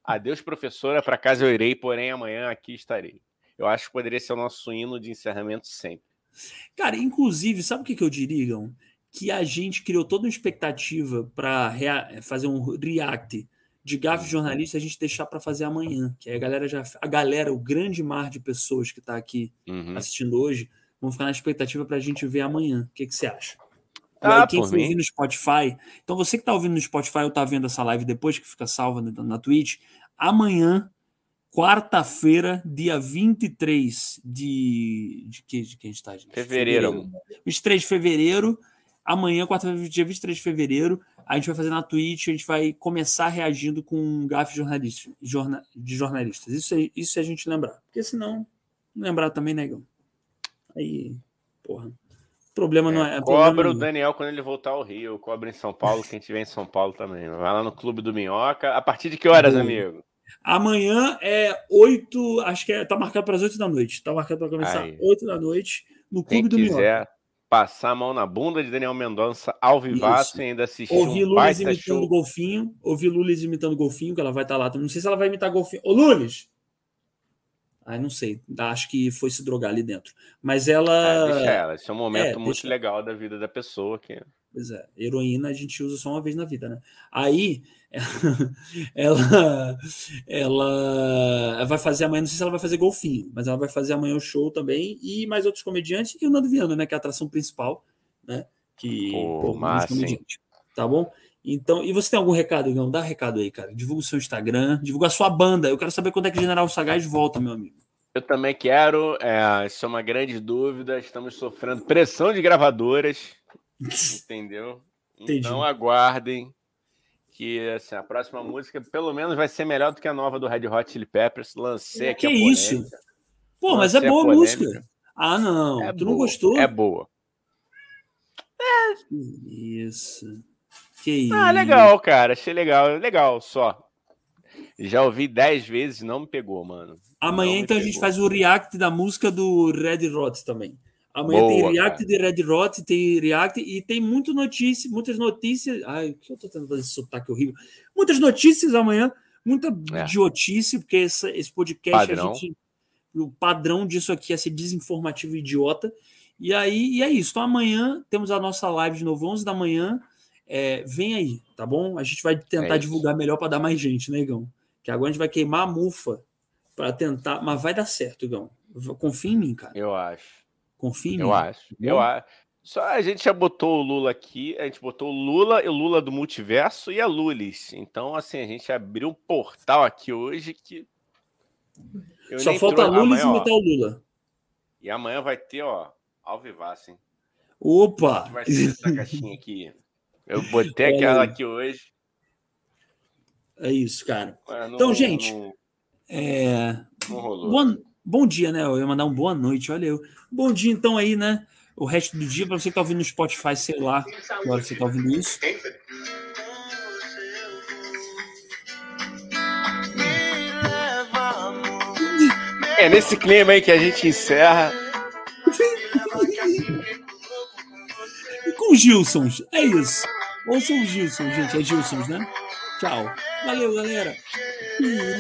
Adeus, professora, para casa eu irei, porém amanhã aqui estarei. Eu acho que poderia ser o nosso hino de encerramento sempre. Cara, inclusive, sabe o que, que eu diria, Igão? Que a gente criou toda uma expectativa para fazer um react de gafe uhum. jornalista a gente deixar para fazer amanhã, que aí a galera já a galera, o grande mar de pessoas que está aqui uhum. assistindo hoje, vão ficar na expectativa para a gente ver amanhã. O que, que você acha? Ah, aí, quem for ouvir no Spotify, então você que está ouvindo no Spotify ou está vendo essa live depois que fica salva na, na Twitch, amanhã, quarta-feira, dia 23 de. De que, de que a gente está? Fevereiro. fevereiro. 23 de fevereiro. Amanhã, quarta-feira, dia 23 de fevereiro, a gente vai fazer na Twitch, a gente vai começar reagindo com um gafe jornalista, jorna, de jornalistas. Isso, é, isso é a gente lembrar. Porque senão, lembrar também, negão. Aí, porra problema é, não é. Cobra problema o Daniel quando ele voltar ao Rio, cobra em São Paulo, quem tiver em São Paulo também. Vai lá no Clube do Minhoca. A partir de que horas, amigo? Amanhã é 8, acho que é, tá marcado para as 8 da noite. Tá marcado para começar Aí. 8 da noite no Clube quem do quiser Minhoca. Passar a mão na bunda de Daniel Mendonça ao vivaço e ainda assistir Ouvi um Lulis imitando show. golfinho. Ouvi Lulis imitando golfinho, que ela vai estar tá lá. Não sei se ela vai imitar golfinho. Ô, Lulis! Ai, não sei. Acho que foi se drogar ali dentro. Mas ela. É, deixa ela. Esse é um momento é, muito deixa... legal da vida da pessoa. Que... Pois é. Heroína a gente usa só uma vez na vida, né? Aí, ela, ela vai fazer amanhã, não sei se ela vai fazer golfinho, mas ela vai fazer amanhã o show também e mais outros comediantes e o Nando Viana, né? Que é a atração principal, né? Que, pô, pô massa, Tá bom? Então, e você tem algum recado, Igão? Dá recado aí, cara. Divulga o seu Instagram, divulga a sua banda. Eu quero saber quando é que o General Sagaz volta, meu amigo. Eu também quero. É, isso é uma grande dúvida. Estamos sofrendo pressão de gravadoras. entendeu? Entendi. Então aguardem que assim, a próxima música pelo menos vai ser melhor do que a nova do Red Hot Chili Peppers. Lancei aqui que a isso? Pô, mas é boa a música. Ah, não. É tu boa. não gostou? É boa. É. Isso. Que ah, legal, cara. Achei legal. Legal, só. Já ouvi dez vezes não me pegou, mano. Amanhã, então, pegou. a gente faz o react da música do Red Hot também. Amanhã Boa, tem react cara. de Red Hot, tem react e tem muito notícia, muitas notícias. Ai, que eu tô tentando fazer esse sotaque horrível. Muitas notícias amanhã, muita é. idiotice, porque essa, esse podcast padrão. a gente. O padrão disso aqui é ser desinformativo e idiota. E aí, e é isso. Então amanhã temos a nossa live de novo, 11 da manhã é, vem aí, tá bom? A gente vai tentar é divulgar melhor para dar mais gente, né, Igão? Que agora a gente vai queimar a mufa para tentar, mas vai dar certo, Igão. Confia em mim, cara. Eu acho. Confia em eu. Acho. Eu acho. Só a gente já botou o Lula aqui, a gente botou o Lula e o Lula do multiverso e a Lulis. Então, assim, a gente abriu um portal aqui hoje que. Só falta a Lulis e imitar o Lula. E amanhã vai ter, ó, ao vivasso, hein? Opa! Vai ser essa caixinha aqui. Eu botei aquela aqui hoje. É isso, cara. Não, então, gente. Não, é... não rolou. Bom, bom dia, né? Eu ia mandar um boa noite, olha eu. Bom dia, então, aí, né? O resto do dia, para você que tá ouvindo no Spotify, sei lá, agora você tá ouvindo isso. É nesse clima aí que a gente encerra. com Gilson, é isso. Ouçam o Gilson, gente. É Gilson, né? Tchau. Valeu, galera.